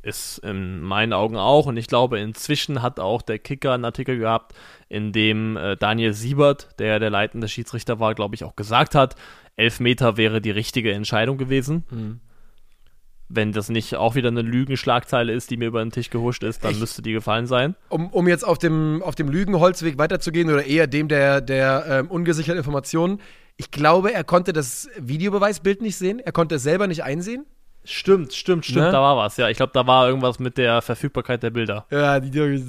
Ist in meinen Augen auch. Und ich glaube, inzwischen hat auch der Kicker einen Artikel gehabt, in dem äh, Daniel Siebert, der der leitende Schiedsrichter war, glaube ich, auch gesagt hat, Elfmeter wäre die richtige Entscheidung gewesen. Mhm. Wenn das nicht auch wieder eine Lügenschlagzeile ist, die mir über den Tisch gehuscht ist, dann ich, müsste die gefallen sein. Um, um jetzt auf dem, auf dem Lügenholzweg weiterzugehen oder eher dem der, der ähm, ungesicherten Informationen, ich glaube, er konnte das Videobeweisbild nicht sehen. Er konnte es selber nicht einsehen. Stimmt, stimmt, stimmt, ne? da war was. Ja, ich glaube, da war irgendwas mit der Verfügbarkeit der Bilder. Ja, die,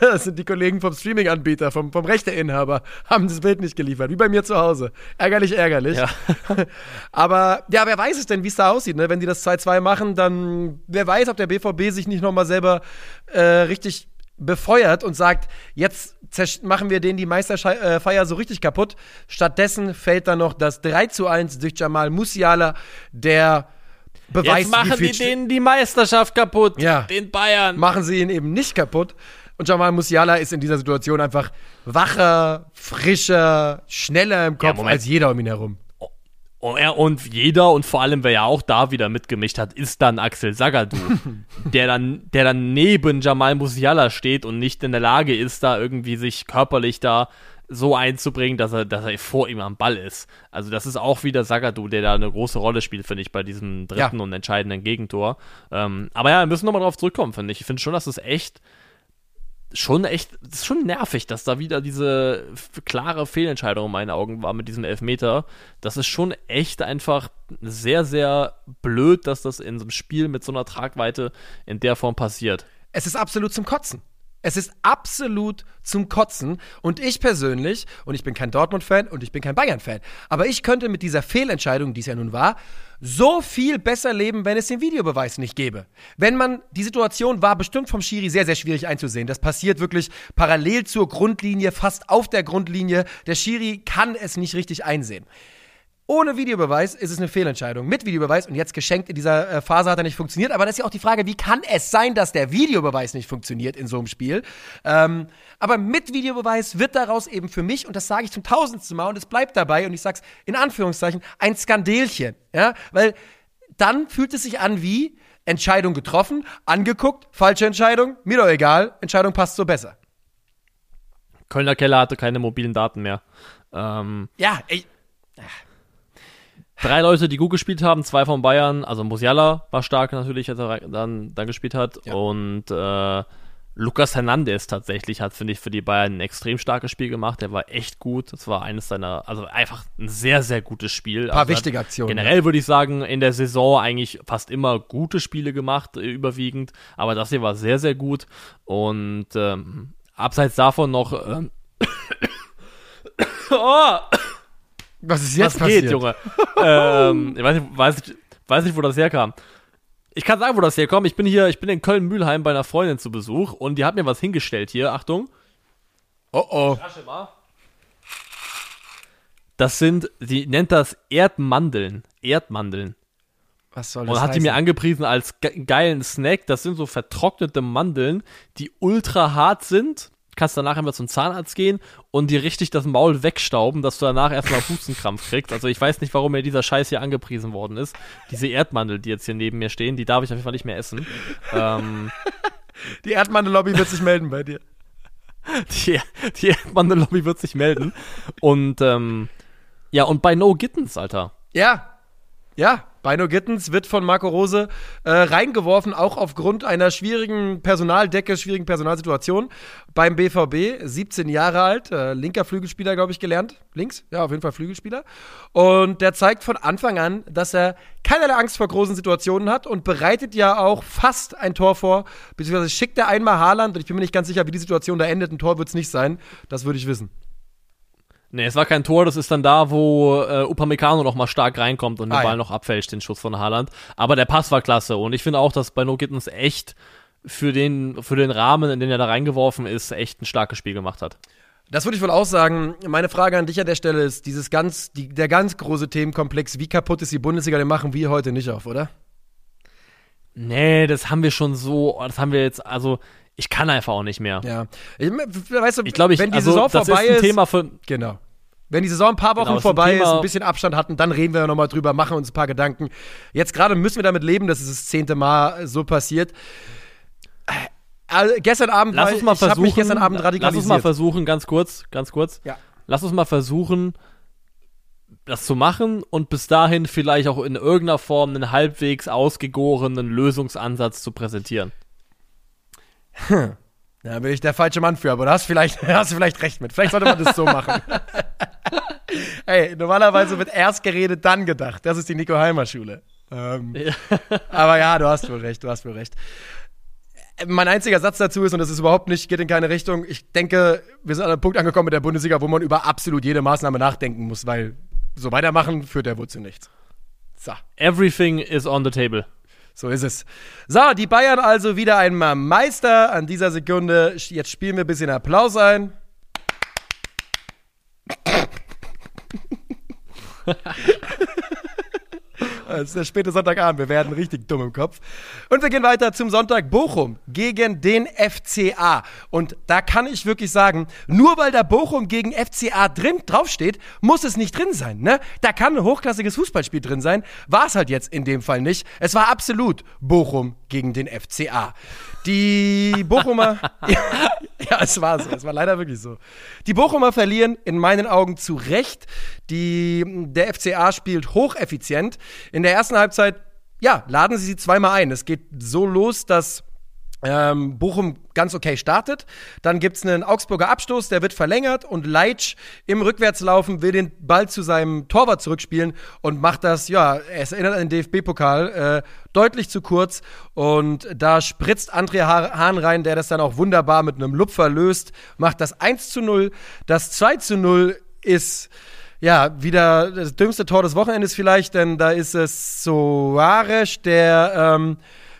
das sind die Kollegen vom Streaming-Anbieter, vom, vom Rechteinhaber, haben das Bild nicht geliefert, wie bei mir zu Hause. Ärgerlich, ärgerlich. Ja. Aber ja, wer weiß es denn, wie es da aussieht, ne? Wenn die das 2-2 machen, dann wer weiß, ob der BVB sich nicht nochmal selber äh, richtig befeuert und sagt, jetzt machen wir denen die Meisterfeier so richtig kaputt. Stattdessen fällt dann noch das 3 zu 1 durch Jamal Musiala, der beweist, Jetzt machen die denen die Meisterschaft kaputt, ja. den Bayern. Machen sie ihn eben nicht kaputt. Und Jamal Musiala ist in dieser Situation einfach wacher, frischer, schneller im Kopf ja, als jeder um ihn herum. Und jeder und vor allem, wer ja auch da wieder mitgemischt hat, ist dann Axel Sagadou, der dann, der dann neben Jamal Musiala steht und nicht in der Lage ist, da irgendwie sich körperlich da so einzubringen, dass er, dass er vor ihm am Ball ist. Also das ist auch wieder Sagadou, der da eine große Rolle spielt, finde ich, bei diesem dritten ja. und entscheidenden Gegentor. Ähm, aber ja, wir müssen nochmal drauf zurückkommen, finde ich. Ich finde schon, dass es echt schon echt, es ist schon nervig, dass da wieder diese klare Fehlentscheidung in meinen Augen war mit diesem Elfmeter. Das ist schon echt einfach sehr, sehr blöd, dass das in so einem Spiel mit so einer Tragweite in der Form passiert. Es ist absolut zum Kotzen. Es ist absolut zum Kotzen. Und ich persönlich, und ich bin kein Dortmund-Fan und ich bin kein Bayern-Fan, aber ich könnte mit dieser Fehlentscheidung, die es ja nun war, so viel besser leben, wenn es den Videobeweis nicht gäbe. Wenn man, die Situation war bestimmt vom Schiri sehr, sehr schwierig einzusehen. Das passiert wirklich parallel zur Grundlinie, fast auf der Grundlinie. Der Schiri kann es nicht richtig einsehen. Ohne Videobeweis ist es eine Fehlentscheidung. Mit Videobeweis und jetzt geschenkt in dieser äh, Phase hat er nicht funktioniert. Aber das ist ja auch die Frage, wie kann es sein, dass der Videobeweis nicht funktioniert in so einem Spiel? Ähm, aber mit Videobeweis wird daraus eben für mich, und das sage ich zum tausendsten Mal und es bleibt dabei, und ich sage es in Anführungszeichen, ein Skandelchen. Ja? Weil dann fühlt es sich an wie Entscheidung getroffen, angeguckt, falsche Entscheidung, mir doch egal, Entscheidung passt so besser. Kölner Keller hatte keine mobilen Daten mehr. Ähm, ja, ey. Drei Leute, die gut gespielt haben, zwei von Bayern, also Musiala war stark natürlich, als er dann, dann gespielt hat. Ja. Und äh, Lucas Hernandez tatsächlich hat, finde ich, für die Bayern ein extrem starkes Spiel gemacht. Der war echt gut. Das war eines seiner, also einfach ein sehr, sehr gutes Spiel. Ein paar also wichtige Aktionen. Generell ja. würde ich sagen, in der Saison eigentlich fast immer gute Spiele gemacht, äh, überwiegend. Aber das hier war sehr, sehr gut. Und ähm, abseits davon noch. Ähm, oh! Was ist jetzt Was passiert? geht, Junge? ähm, ich weiß nicht, weiß, weiß nicht, wo das herkam. Ich kann sagen, wo das herkommt. Ich bin hier, ich bin in Köln-Mühlheim bei einer Freundin zu Besuch und die hat mir was hingestellt hier. Achtung. Oh oh. Das sind, die nennt das Erdmandeln. Erdmandeln. Was soll das Und hat heißen? die mir angepriesen als ge geilen Snack. Das sind so vertrocknete Mandeln, die ultra hart sind kannst danach einfach zum Zahnarzt gehen und dir richtig das Maul wegstauben, dass du danach erstmal Hustenkrampf kriegst. Also ich weiß nicht, warum mir dieser Scheiß hier angepriesen worden ist. Diese Erdmandel, die jetzt hier neben mir stehen, die darf ich auf jeden Fall nicht mehr essen. ähm, die Erdmandel-Lobby wird sich melden bei dir. Die, die Erdmandel-Lobby wird sich melden. Und ähm, ja, und bei No Gittens, Alter. Ja. Ja. Bino Gittens wird von Marco Rose äh, reingeworfen, auch aufgrund einer schwierigen Personaldecke, schwierigen Personalsituation beim BVB. 17 Jahre alt, äh, linker Flügelspieler, glaube ich, gelernt. Links? Ja, auf jeden Fall Flügelspieler. Und der zeigt von Anfang an, dass er keinerlei Angst vor großen Situationen hat und bereitet ja auch fast ein Tor vor, beziehungsweise schickt er einmal Haaland und ich bin mir nicht ganz sicher, wie die Situation da endet. Ein Tor wird es nicht sein. Das würde ich wissen. Nee, es war kein Tor, das ist dann da, wo äh, Upamecano noch mal stark reinkommt und den ah, Ball ja. noch abfälscht, den Schuss von Haaland. Aber der Pass war klasse und ich finde auch, dass bei No Gittens echt für den, für den Rahmen, in den er da reingeworfen ist, echt ein starkes Spiel gemacht hat. Das würde ich wohl auch sagen. Meine Frage an dich an der Stelle ist, dieses ganz, die, der ganz große Themenkomplex, wie kaputt ist die Bundesliga, den machen wir heute nicht auf, oder? Nee, das haben wir schon so, das haben wir jetzt, also ich kann einfach auch nicht mehr. Ja. Ich, weißt du, ich glaube, wenn die also, Saison vorbei ist, ein Thema für, genau. Wenn die Saison ein paar Wochen genau, vorbei ist, ein bisschen Abstand hatten, dann reden wir nochmal drüber, machen uns ein paar Gedanken. Jetzt gerade müssen wir damit leben, dass es das zehnte Mal so passiert. Also, gestern Abend, lass uns mal versuchen, mich gestern Abend radikalisiert. Lass uns mal versuchen, ganz kurz, ganz kurz. Ja. Lass uns mal versuchen, das zu machen und bis dahin vielleicht auch in irgendeiner Form einen halbwegs ausgegorenen Lösungsansatz zu präsentieren. Hm. Da bin ich der falsche Mann für, aber da hast, vielleicht, hast du vielleicht recht mit. Vielleicht sollte man das so machen. Ey, normalerweise wird erst geredet, dann gedacht. Das ist die Nico Heimer Schule. Ähm, ja. aber ja, du hast wohl recht, du hast wohl recht. Mein einziger Satz dazu ist, und das ist überhaupt nicht, geht in keine Richtung, ich denke, wir sind an einem Punkt angekommen mit der Bundesliga, wo man über absolut jede Maßnahme nachdenken muss, weil so weitermachen führt der wohl zu nichts. So. Everything is on the table. So ist es. So, die Bayern also wieder einmal Meister an dieser Sekunde. Jetzt spielen wir ein bisschen Applaus ein. Es ist der späte Sonntagabend. Wir werden richtig dumm im Kopf. Und wir gehen weiter zum Sonntag Bochum gegen den FCA. Und da kann ich wirklich sagen, nur weil da Bochum gegen FCA drin draufsteht, muss es nicht drin sein. Ne? Da kann ein hochklassiges Fußballspiel drin sein. War es halt jetzt in dem Fall nicht. Es war absolut Bochum gegen den FCA. Die Bochumer. ja, ja, es war so. Es war leider wirklich so. Die Bochumer verlieren in meinen Augen zu Recht. Die, der FCA spielt hocheffizient. In der ersten Halbzeit, ja, laden sie sie zweimal ein. Es geht so los, dass ähm, Bochum ganz okay startet. Dann gibt es einen Augsburger Abstoß, der wird verlängert und Leitsch im Rückwärtslaufen will den Ball zu seinem Torwart zurückspielen und macht das, ja, es erinnert an den DFB-Pokal, äh, deutlich zu kurz. Und da spritzt André Hahn rein, der das dann auch wunderbar mit einem Lupfer löst, macht das 1 zu 0. Das 2 zu 0 ist ja, wieder das dümmste Tor des Wochenendes vielleicht, denn da ist es Soares, der ähm,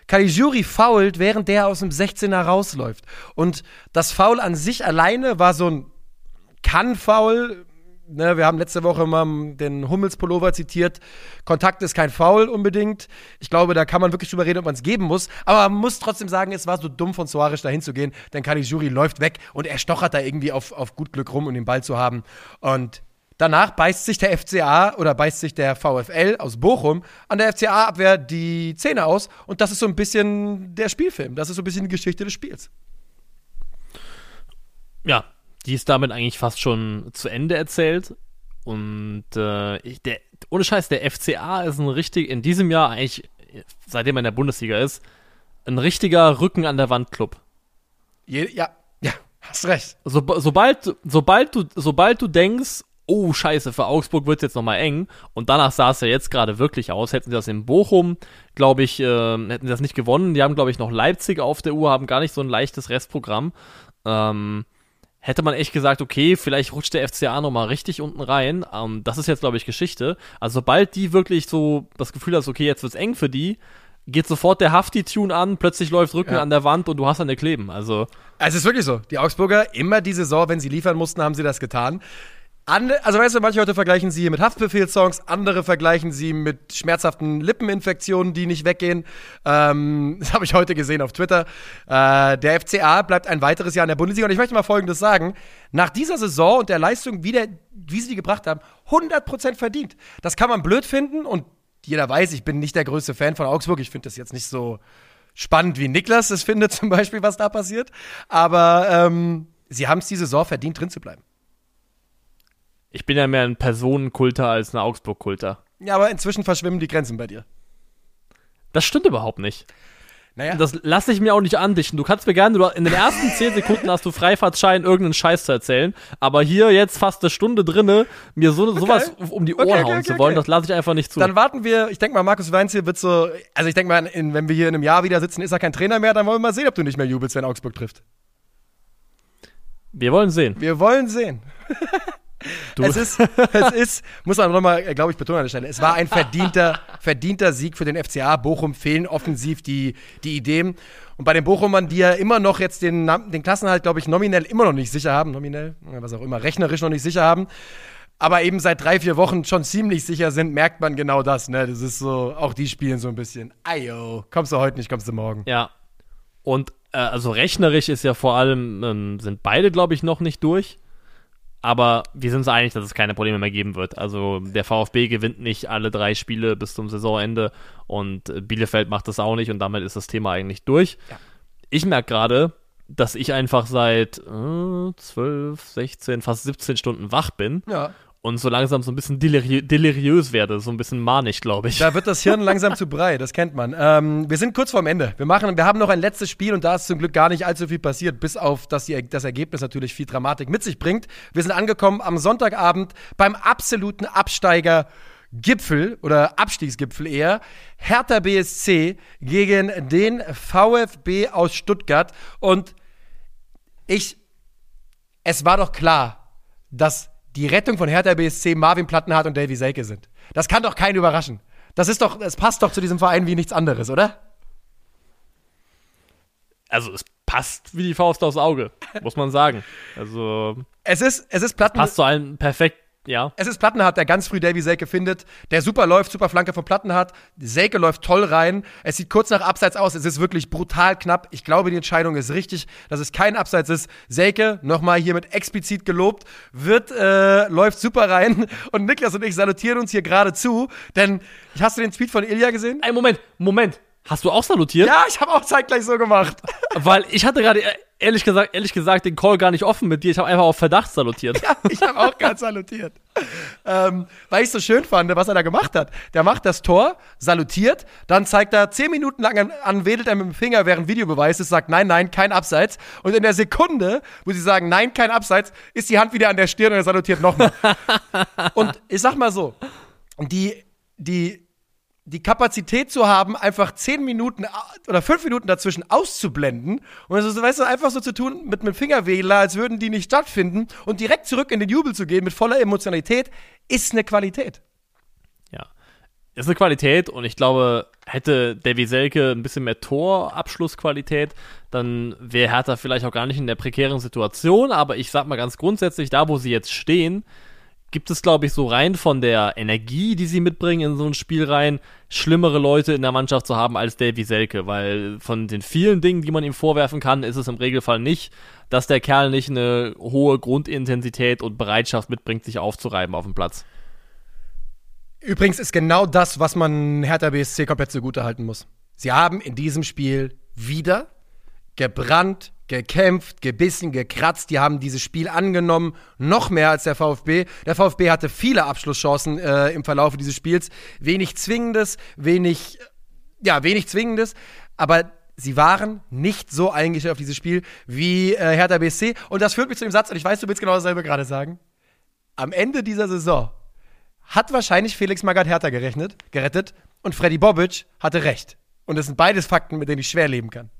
Caligiuri fault, während der aus dem 16er rausläuft. Und das Foul an sich alleine war so ein Kann-Foul. Ne, wir haben letzte Woche mal den Hummels-Pullover zitiert. Kontakt ist kein Foul unbedingt. Ich glaube, da kann man wirklich drüber reden, ob man es geben muss. Aber man muss trotzdem sagen, es war so dumm von Soares da hinzugehen, denn Caligiuri läuft weg und er stochert da irgendwie auf, auf gut Glück rum, um den Ball zu haben. Und Danach beißt sich der FCA oder beißt sich der VfL aus Bochum an der FCA-Abwehr die Zähne aus. Und das ist so ein bisschen der Spielfilm. Das ist so ein bisschen die Geschichte des Spiels. Ja, die ist damit eigentlich fast schon zu Ende erzählt. Und äh, ich, der, ohne Scheiß, der FCA ist ein richtig, in diesem Jahr eigentlich, seitdem er in der Bundesliga ist, ein richtiger Rücken an der Wand Club. Je, ja, ja, hast recht. So, sobald, sobald, du, sobald du denkst, oh scheiße, für Augsburg wird es jetzt nochmal eng. Und danach sah es ja jetzt gerade wirklich aus. Hätten sie das in Bochum, glaube ich, äh, hätten sie das nicht gewonnen. Die haben, glaube ich, noch Leipzig auf der Uhr, haben gar nicht so ein leichtes Restprogramm. Ähm, hätte man echt gesagt, okay, vielleicht rutscht der FCA nochmal richtig unten rein. Ähm, das ist jetzt, glaube ich, Geschichte. Also sobald die wirklich so das Gefühl hast, okay, jetzt wird's eng für die, geht sofort der Hafti-Tune an, plötzlich läuft Rücken ja. an der Wand und du hast eine Kleben. Also. Es ist wirklich so. Die Augsburger, immer die Saison, wenn sie liefern mussten, haben sie das getan. Ande, also weißt du, manche Leute vergleichen sie mit Haftbefehlssongs, andere vergleichen sie mit schmerzhaften Lippeninfektionen, die nicht weggehen. Ähm, das habe ich heute gesehen auf Twitter. Äh, der FCA bleibt ein weiteres Jahr in der Bundesliga. Und ich möchte mal Folgendes sagen. Nach dieser Saison und der Leistung, wie, der, wie sie die gebracht haben, 100% verdient. Das kann man blöd finden und jeder weiß, ich bin nicht der größte Fan von Augsburg. Ich finde das jetzt nicht so spannend, wie Niklas es findet, zum Beispiel, was da passiert. Aber ähm, sie haben es die Saison verdient, drin zu bleiben. Ich bin ja mehr ein Personenkulter als ein Augsburg-Kulter. Ja, aber inzwischen verschwimmen die Grenzen bei dir. Das stimmt überhaupt nicht. Naja. Das lasse ich mir auch nicht andichten. Du kannst mir gerne, du, in den ersten 10 Sekunden hast du Freifahrtschein, irgendeinen Scheiß zu erzählen. Aber hier jetzt fast eine Stunde drinne, mir so, sowas um die Ohren Okay, okay, hauen okay, zu wollen, okay. das lasse ich einfach nicht zu. Dann warten wir, ich denke mal, Markus Weinz hier wird so, also ich denke mal, in, wenn wir hier in einem Jahr wieder sitzen, ist er kein Trainer mehr, dann wollen wir mal sehen, ob du nicht mehr jubelst, wenn Augsburg trifft. Wir wollen sehen. Wir wollen sehen. Du, Es ist, es ist, muss man nochmal, glaube ich, betonen an der Stelle, es war ein verdienter, verdienter Sieg für den FCA. Bochum fehlen offensiv die, die Ideen. Und bei den Bochumern, die ja immer noch jetzt den, den Klassenhalt, glaube ich, nominell immer noch nicht sicher haben, nominell, was auch immer, rechnerisch noch nicht sicher haben, aber eben seit drei, vier Wochen schon ziemlich sicher sind, merkt man genau das. Ne? Das ist so, auch die spielen so ein bisschen, ayo, kommst du heute nicht, kommst du morgen. ja. Und äh, also rechnerisch ist ja vor allem, ähm, sind beide, glaube ich, noch nicht durch. Aber wir sind uns einig, dass es keine Probleme mehr geben wird. Also der VfB gewinnt nicht alle drei Spiele bis zum Saisonende und äh, Bielefeld macht das auch nicht und damit ist das Thema eigentlich durch. Ja. Ich merke gerade, dass ich einfach seit äh, 12, 16, fast 17 Stunden wach bin Ja. Und so langsam so ein bisschen deliri deliriös werde, so ein bisschen manisch, glaube ich. Da wird das Hirn langsam zu brei, das kennt man. Ähm, wir sind kurz vorm Ende. Wir, machen, wir haben noch ein letztes Spiel und da ist zum Glück gar nicht allzu viel passiert, bis auf, dass die, das Ergebnis natürlich viel Dramatik mit sich bringt. Wir sind angekommen am Sonntagabend beim absoluten Absteiger. Gipfel oder Abstiegsgipfel eher. Hertha BSC gegen den VfB aus Stuttgart. Und ich, es war doch klar, dass die Rettung von Hertha BSC Marvin Plattenhardt und Davy Selke sind. Das kann doch keinen überraschen. Das ist doch, es passt doch zu diesem Verein wie nichts anderes, oder? Also es passt wie die Faust aufs Auge, muss man sagen. Also Es ist, es ist Platten, passt zu allen perfekt, ja. es ist Plattenhardt, der ganz früh Davy Selke findet, der super läuft, super Flanke von Plattenhardt. Selke läuft toll rein. Es sieht kurz nach Abseits aus. Es ist wirklich brutal knapp. Ich glaube, die Entscheidung ist richtig, dass es kein Abseits ist. Selke, nochmal hiermit explizit gelobt, wird, äh, läuft super rein. Und Niklas und ich salutieren uns hier gerade zu, denn hast du den Tweet von Ilja gesehen? Ein Moment, Moment. Hast du auch salutiert? Ja, ich habe auch zeitgleich so gemacht. Weil ich hatte gerade ehrlich gesagt, ehrlich gesagt den Call gar nicht offen mit dir. Ich habe einfach auf Verdacht salutiert. Ja, ich habe auch ganz salutiert. Ähm, weil ich so schön fand, was er da gemacht hat. Der macht das Tor, salutiert, dann zeigt er zehn Minuten lang an, an wedelt er mit dem Finger, während Videobeweis ist, sagt nein, nein, kein Abseits. Und in der Sekunde, wo sie sagen nein, kein Abseits, ist die Hand wieder an der Stirn und er salutiert nochmal. und ich sag mal so, die, die, die Kapazität zu haben, einfach zehn Minuten oder fünf Minuten dazwischen auszublenden und also, weißt du, einfach so zu tun mit einem Fingerwedler, als würden die nicht stattfinden und direkt zurück in den Jubel zu gehen mit voller Emotionalität, ist eine Qualität. Ja. Ist eine Qualität und ich glaube, hätte Davy Selke ein bisschen mehr Torabschlussqualität, dann wäre Hertha vielleicht auch gar nicht in der prekären Situation. Aber ich sag mal ganz grundsätzlich, da wo sie jetzt stehen, gibt es, glaube ich, so rein von der Energie, die sie mitbringen in so ein Spiel rein, schlimmere Leute in der Mannschaft zu haben als Davy Selke, weil von den vielen Dingen, die man ihm vorwerfen kann, ist es im Regelfall nicht, dass der Kerl nicht eine hohe Grundintensität und Bereitschaft mitbringt, sich aufzureiben auf dem Platz. Übrigens ist genau das, was man Hertha BSC komplett zugute halten muss. Sie haben in diesem Spiel wieder gebrannt, gekämpft, gebissen, gekratzt. Die haben dieses Spiel angenommen, noch mehr als der VfB. Der VfB hatte viele Abschlusschancen äh, im Verlauf dieses Spiels. Wenig Zwingendes, wenig, ja, wenig Zwingendes, aber sie waren nicht so eingestellt auf dieses Spiel wie äh, Hertha BSC. Und das führt mich zu dem Satz, und ich weiß, du willst genau dasselbe gerade sagen. Am Ende dieser Saison hat wahrscheinlich Felix Magath Hertha gerechnet, gerettet und Freddy Bobic hatte recht. Und das sind beides Fakten, mit denen ich schwer leben kann.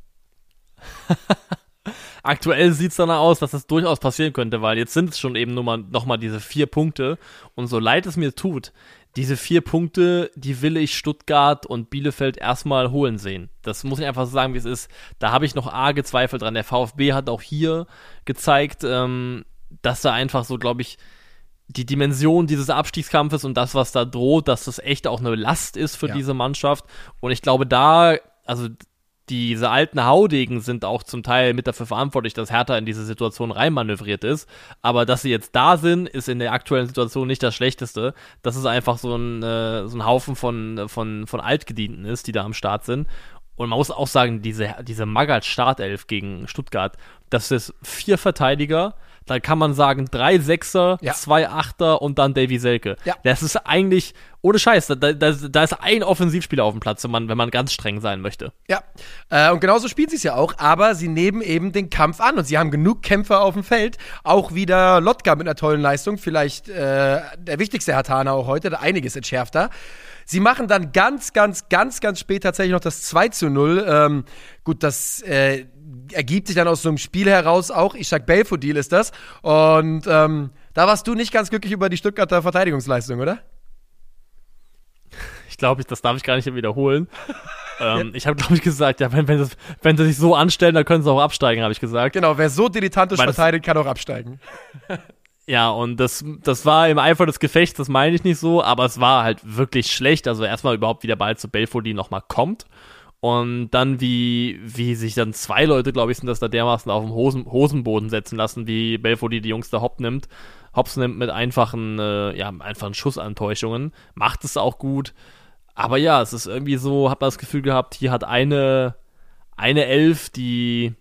Aktuell sieht es danach aus, dass das durchaus passieren könnte, weil jetzt sind es schon eben nur mal, noch mal diese vier Punkte. Und so leid es mir tut, diese vier Punkte, die will ich Stuttgart und Bielefeld erstmal holen sehen. Das muss ich einfach so sagen, wie es ist. Da habe ich noch arge Zweifel dran. Der VfB hat auch hier gezeigt, ähm, dass er einfach so, glaube ich, die Dimension dieses Abstiegskampfes und das, was da droht, dass das echt auch eine Last ist für Ja. diese Mannschaft. Und ich glaube, da, also diese alten Haudegen sind auch zum Teil mit dafür verantwortlich, dass Hertha in diese Situation reinmanövriert ist. Aber dass sie jetzt da sind, ist in der aktuellen Situation nicht das Schlechteste. Dass es einfach so ein, äh, so ein Haufen von, von, von Altgedienten ist, die da am Start sind. Und man muss auch sagen, diese, diese Magath Startelf gegen Stuttgart, das ist vier Verteidiger, da kann man sagen, drei Sechser, Ja. zwei Achter und dann Davy Selke. Ja. Das ist eigentlich, ohne Scheiß, da, da, da ist ein Offensivspieler auf dem Platz, wenn man, wenn man ganz streng sein möchte. Ja, äh, und genauso spielen sie es ja auch, aber sie nehmen eben den Kampf an und sie haben genug Kämpfer auf dem Feld. Auch wieder Lotka mit einer tollen Leistung, vielleicht äh, der wichtigste Hatana auch heute, der einiges entschärfter. Sie machen dann ganz, ganz, ganz, ganz spät tatsächlich noch das 2 zu 0. Ähm, gut, das äh, ergibt sich dann aus so einem Spiel heraus auch. Ishak Belfodil ist das. Und ähm, da warst du nicht ganz glücklich über die Stuttgarter Verteidigungsleistung, oder? Ich glaube, das darf ich gar nicht wiederholen. ähm, ich habe, glaube ich, gesagt, ja, wenn, wenn, das, wenn sie sich so anstellen, dann können sie auch absteigen, habe ich gesagt. Genau, wer so dilettantisch Weil verteidigt, kann auch absteigen. Ja, und das, das war im Eifer des Gefechts, das meine ich nicht so, aber es war halt wirklich schlecht. Also erstmal überhaupt, wie der Ball zu Belfodil nochmal kommt. Und dann, wie, wie sich dann zwei Leute, glaube ich, sind das da dermaßen auf dem Hosen, Hosenboden setzen lassen, wie Belfodil die Jungs da hopp nimmt. Hops nimmt mit einfachen, äh, ja, einfachen Schussantäuschungen. Macht es auch gut. Aber ja, es ist irgendwie so, hab das Gefühl gehabt, hier hat eine, eine Elf, die,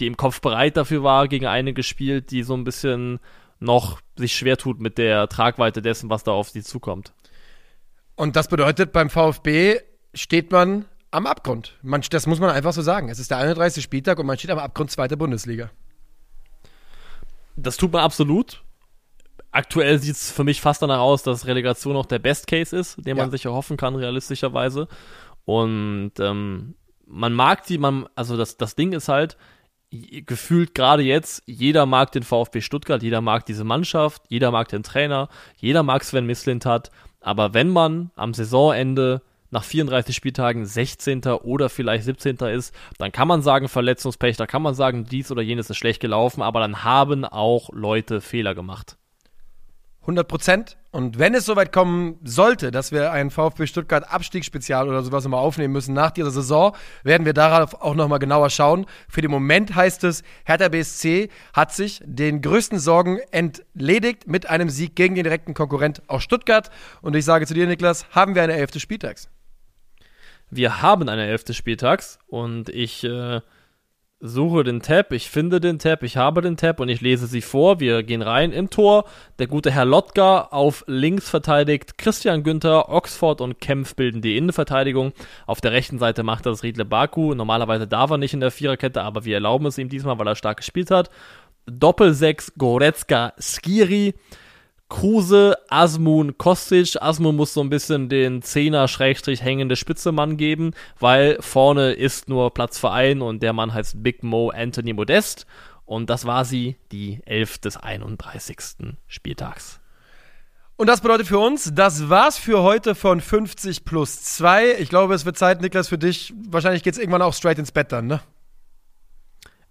die im Kopf bereit dafür war, gegen eine gespielt, die so ein bisschen noch sich schwer tut mit der Tragweite dessen, was da auf sie zukommt. Und das bedeutet, beim VfB steht man am Abgrund. Man, das muss man einfach so sagen. Es ist der 31. Spieltag und man steht am Abgrund zweiter Bundesliga. Das tut man absolut. Aktuell sieht es für mich fast danach aus, dass Relegation auch der Best Case ist, den man Ja. sich erhoffen kann, realistischerweise. Und ähm, man mag die, man, also das, das Ding ist halt, gefühlt gerade jetzt, jeder mag den VfB Stuttgart, jeder mag diese Mannschaft, jeder mag den Trainer, jeder mag Sven Mislintat, aber wenn man am Saisonende nach 34 Spieltagen 16. oder vielleicht 17. ist, dann kann man sagen Verletzungspech, da kann man sagen dies oder jenes ist schlecht gelaufen, aber dann haben auch Leute Fehler gemacht. 100 Prozent. Und wenn es soweit kommen sollte, dass wir ein VfB Stuttgart Abstiegsspezial oder sowas nochmal aufnehmen müssen nach dieser Saison, werden wir darauf auch nochmal genauer schauen. Für den Moment heißt es, Hertha BSC hat sich den größten Sorgen entledigt mit einem Sieg gegen den direkten Konkurrent aus Stuttgart. Und ich sage zu dir, Niklas, haben wir eine Elf des Spieltags. Wir haben eine Elf des Spieltags und ich äh, suche den Tab, ich finde den Tab, ich habe den Tab und ich lese sie vor. Wir gehen rein im Tor. Der gute Herr Lotka auf links verteidigt Christian Günther, Oxford und Kempf bilden die Innenverteidigung. Auf der rechten Seite macht das Riedle Baku. Normalerweise darf er nicht in der Viererkette, aber wir erlauben es ihm diesmal, weil er stark gespielt hat. Doppelsechs Goretzka Skiri. Kruse, Asmun, Kostic. Asmun muss so ein bisschen den Zehner Schrägstrich hängende Spitzemann geben, weil vorne ist nur Platz für einen und der Mann heißt Big Mo Anthony Modest. Und das war sie, die 11 des 31. Spieltags. Und das bedeutet für uns, das war's für heute von 50 plus 2. Ich glaube, es wird Zeit, Niklas, für dich. Wahrscheinlich geht's irgendwann auch straight ins Bett dann, ne?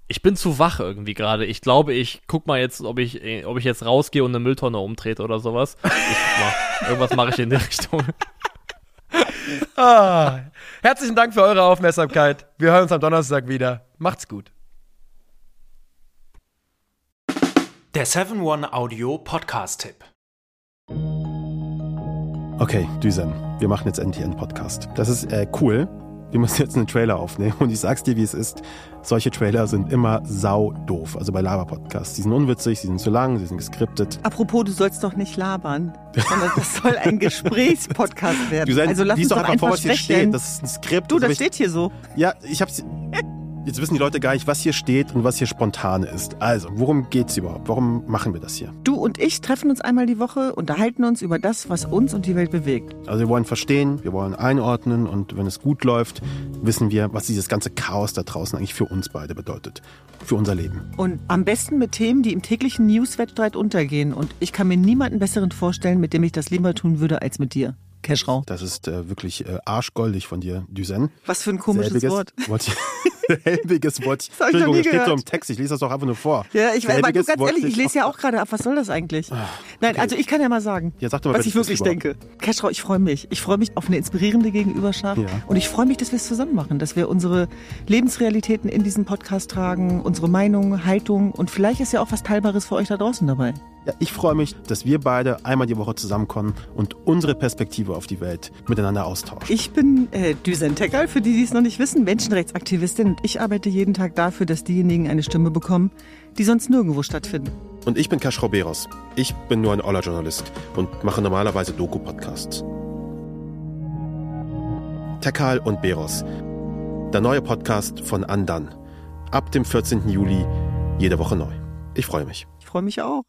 Ich bin zu wach irgendwie gerade. Ich glaube, ich guck mal jetzt, ob ich, ob ich jetzt rausgehe und eine Mülltonne umtrete oder sowas. Ich guck mal. Irgendwas mache ich in die Richtung. Ah, herzlichen Dank für eure Aufmerksamkeit. Wir hören uns am Donnerstag wieder. Macht's gut. Der 7-One Audio Podcast-Tipp. Okay, Düsen, wir machen jetzt endlich einen Podcast. Das ist äh, cool. Wir müssen jetzt einen Trailer aufnehmen und ich sag's dir, wie es ist. Solche Trailer sind immer sau doof. Also bei Lava-Podcasts. Die sind unwitzig, sie sind zu lang, sie sind geskriptet. Apropos, du sollst doch nicht labern, sondern das soll ein Gesprächspodcast werden. Düsen, also lass uns doch einfach vor, was hier steht. Das ist ein Skript. du, das das steht hier so. Ja, ich hab's. Jetzt wissen die Leute gar nicht, was hier steht und was hier spontan ist. Also, worum geht's überhaupt? Warum machen wir das hier? Du und ich treffen uns einmal die Woche, unterhalten uns über das, was uns und die Welt bewegt. Also wir wollen verstehen, wir wollen einordnen und wenn es gut läuft, wissen wir, was dieses ganze Chaos da draußen eigentlich für uns beide bedeutet. Für unser Leben. Und am besten mit Themen, die im täglichen Newswettstreit untergehen. Und ich kann mir niemanden besseren vorstellen, mit dem ich das lieber tun würde, als mit dir. Keschrau. Das ist äh, wirklich äh, arschgoldig von dir, Düsen. Was für ein komisches Wort. Wollte ich, selbiges Wort. Das Entschuldigung, nie das steht so im Text. Ich lese das doch einfach nur vor. Ja, ich weiß, Selbiges ganz wollte ehrlich, ich lese ja auch gerade ab. Was soll das eigentlich? Nein, also ich kann ja mal sagen, Ja, sag mal, was ich wirklich denke. Keschrau, ich freue mich. Ich freue mich auf eine inspirierende Gegenüberschaft. Ja. Und ich freue mich, dass wir es zusammen machen, dass wir unsere Lebensrealitäten in diesen Podcast tragen, unsere Meinung, Haltung und vielleicht ist ja auch was Teilbares für euch da draußen dabei. Ja, ich freue mich, dass wir beide einmal die Woche zusammenkommen und unsere Perspektive auf die Welt miteinander austauschen. Ich bin äh, Düsen Tekal, für die, die es noch nicht wissen, Menschenrechtsaktivistin und ich arbeite jeden Tag dafür, dass diejenigen eine Stimme bekommen, die sonst nirgendwo stattfinden. Und ich bin Kaschrau Beros. Ich bin nur ein Oller-Journalist und mache normalerweise Doku-Podcasts. Tekal und Beros. Der neue Podcast von Andan. Ab dem 14. Juli jede Woche neu. Ich freue mich. Ich freue mich auch.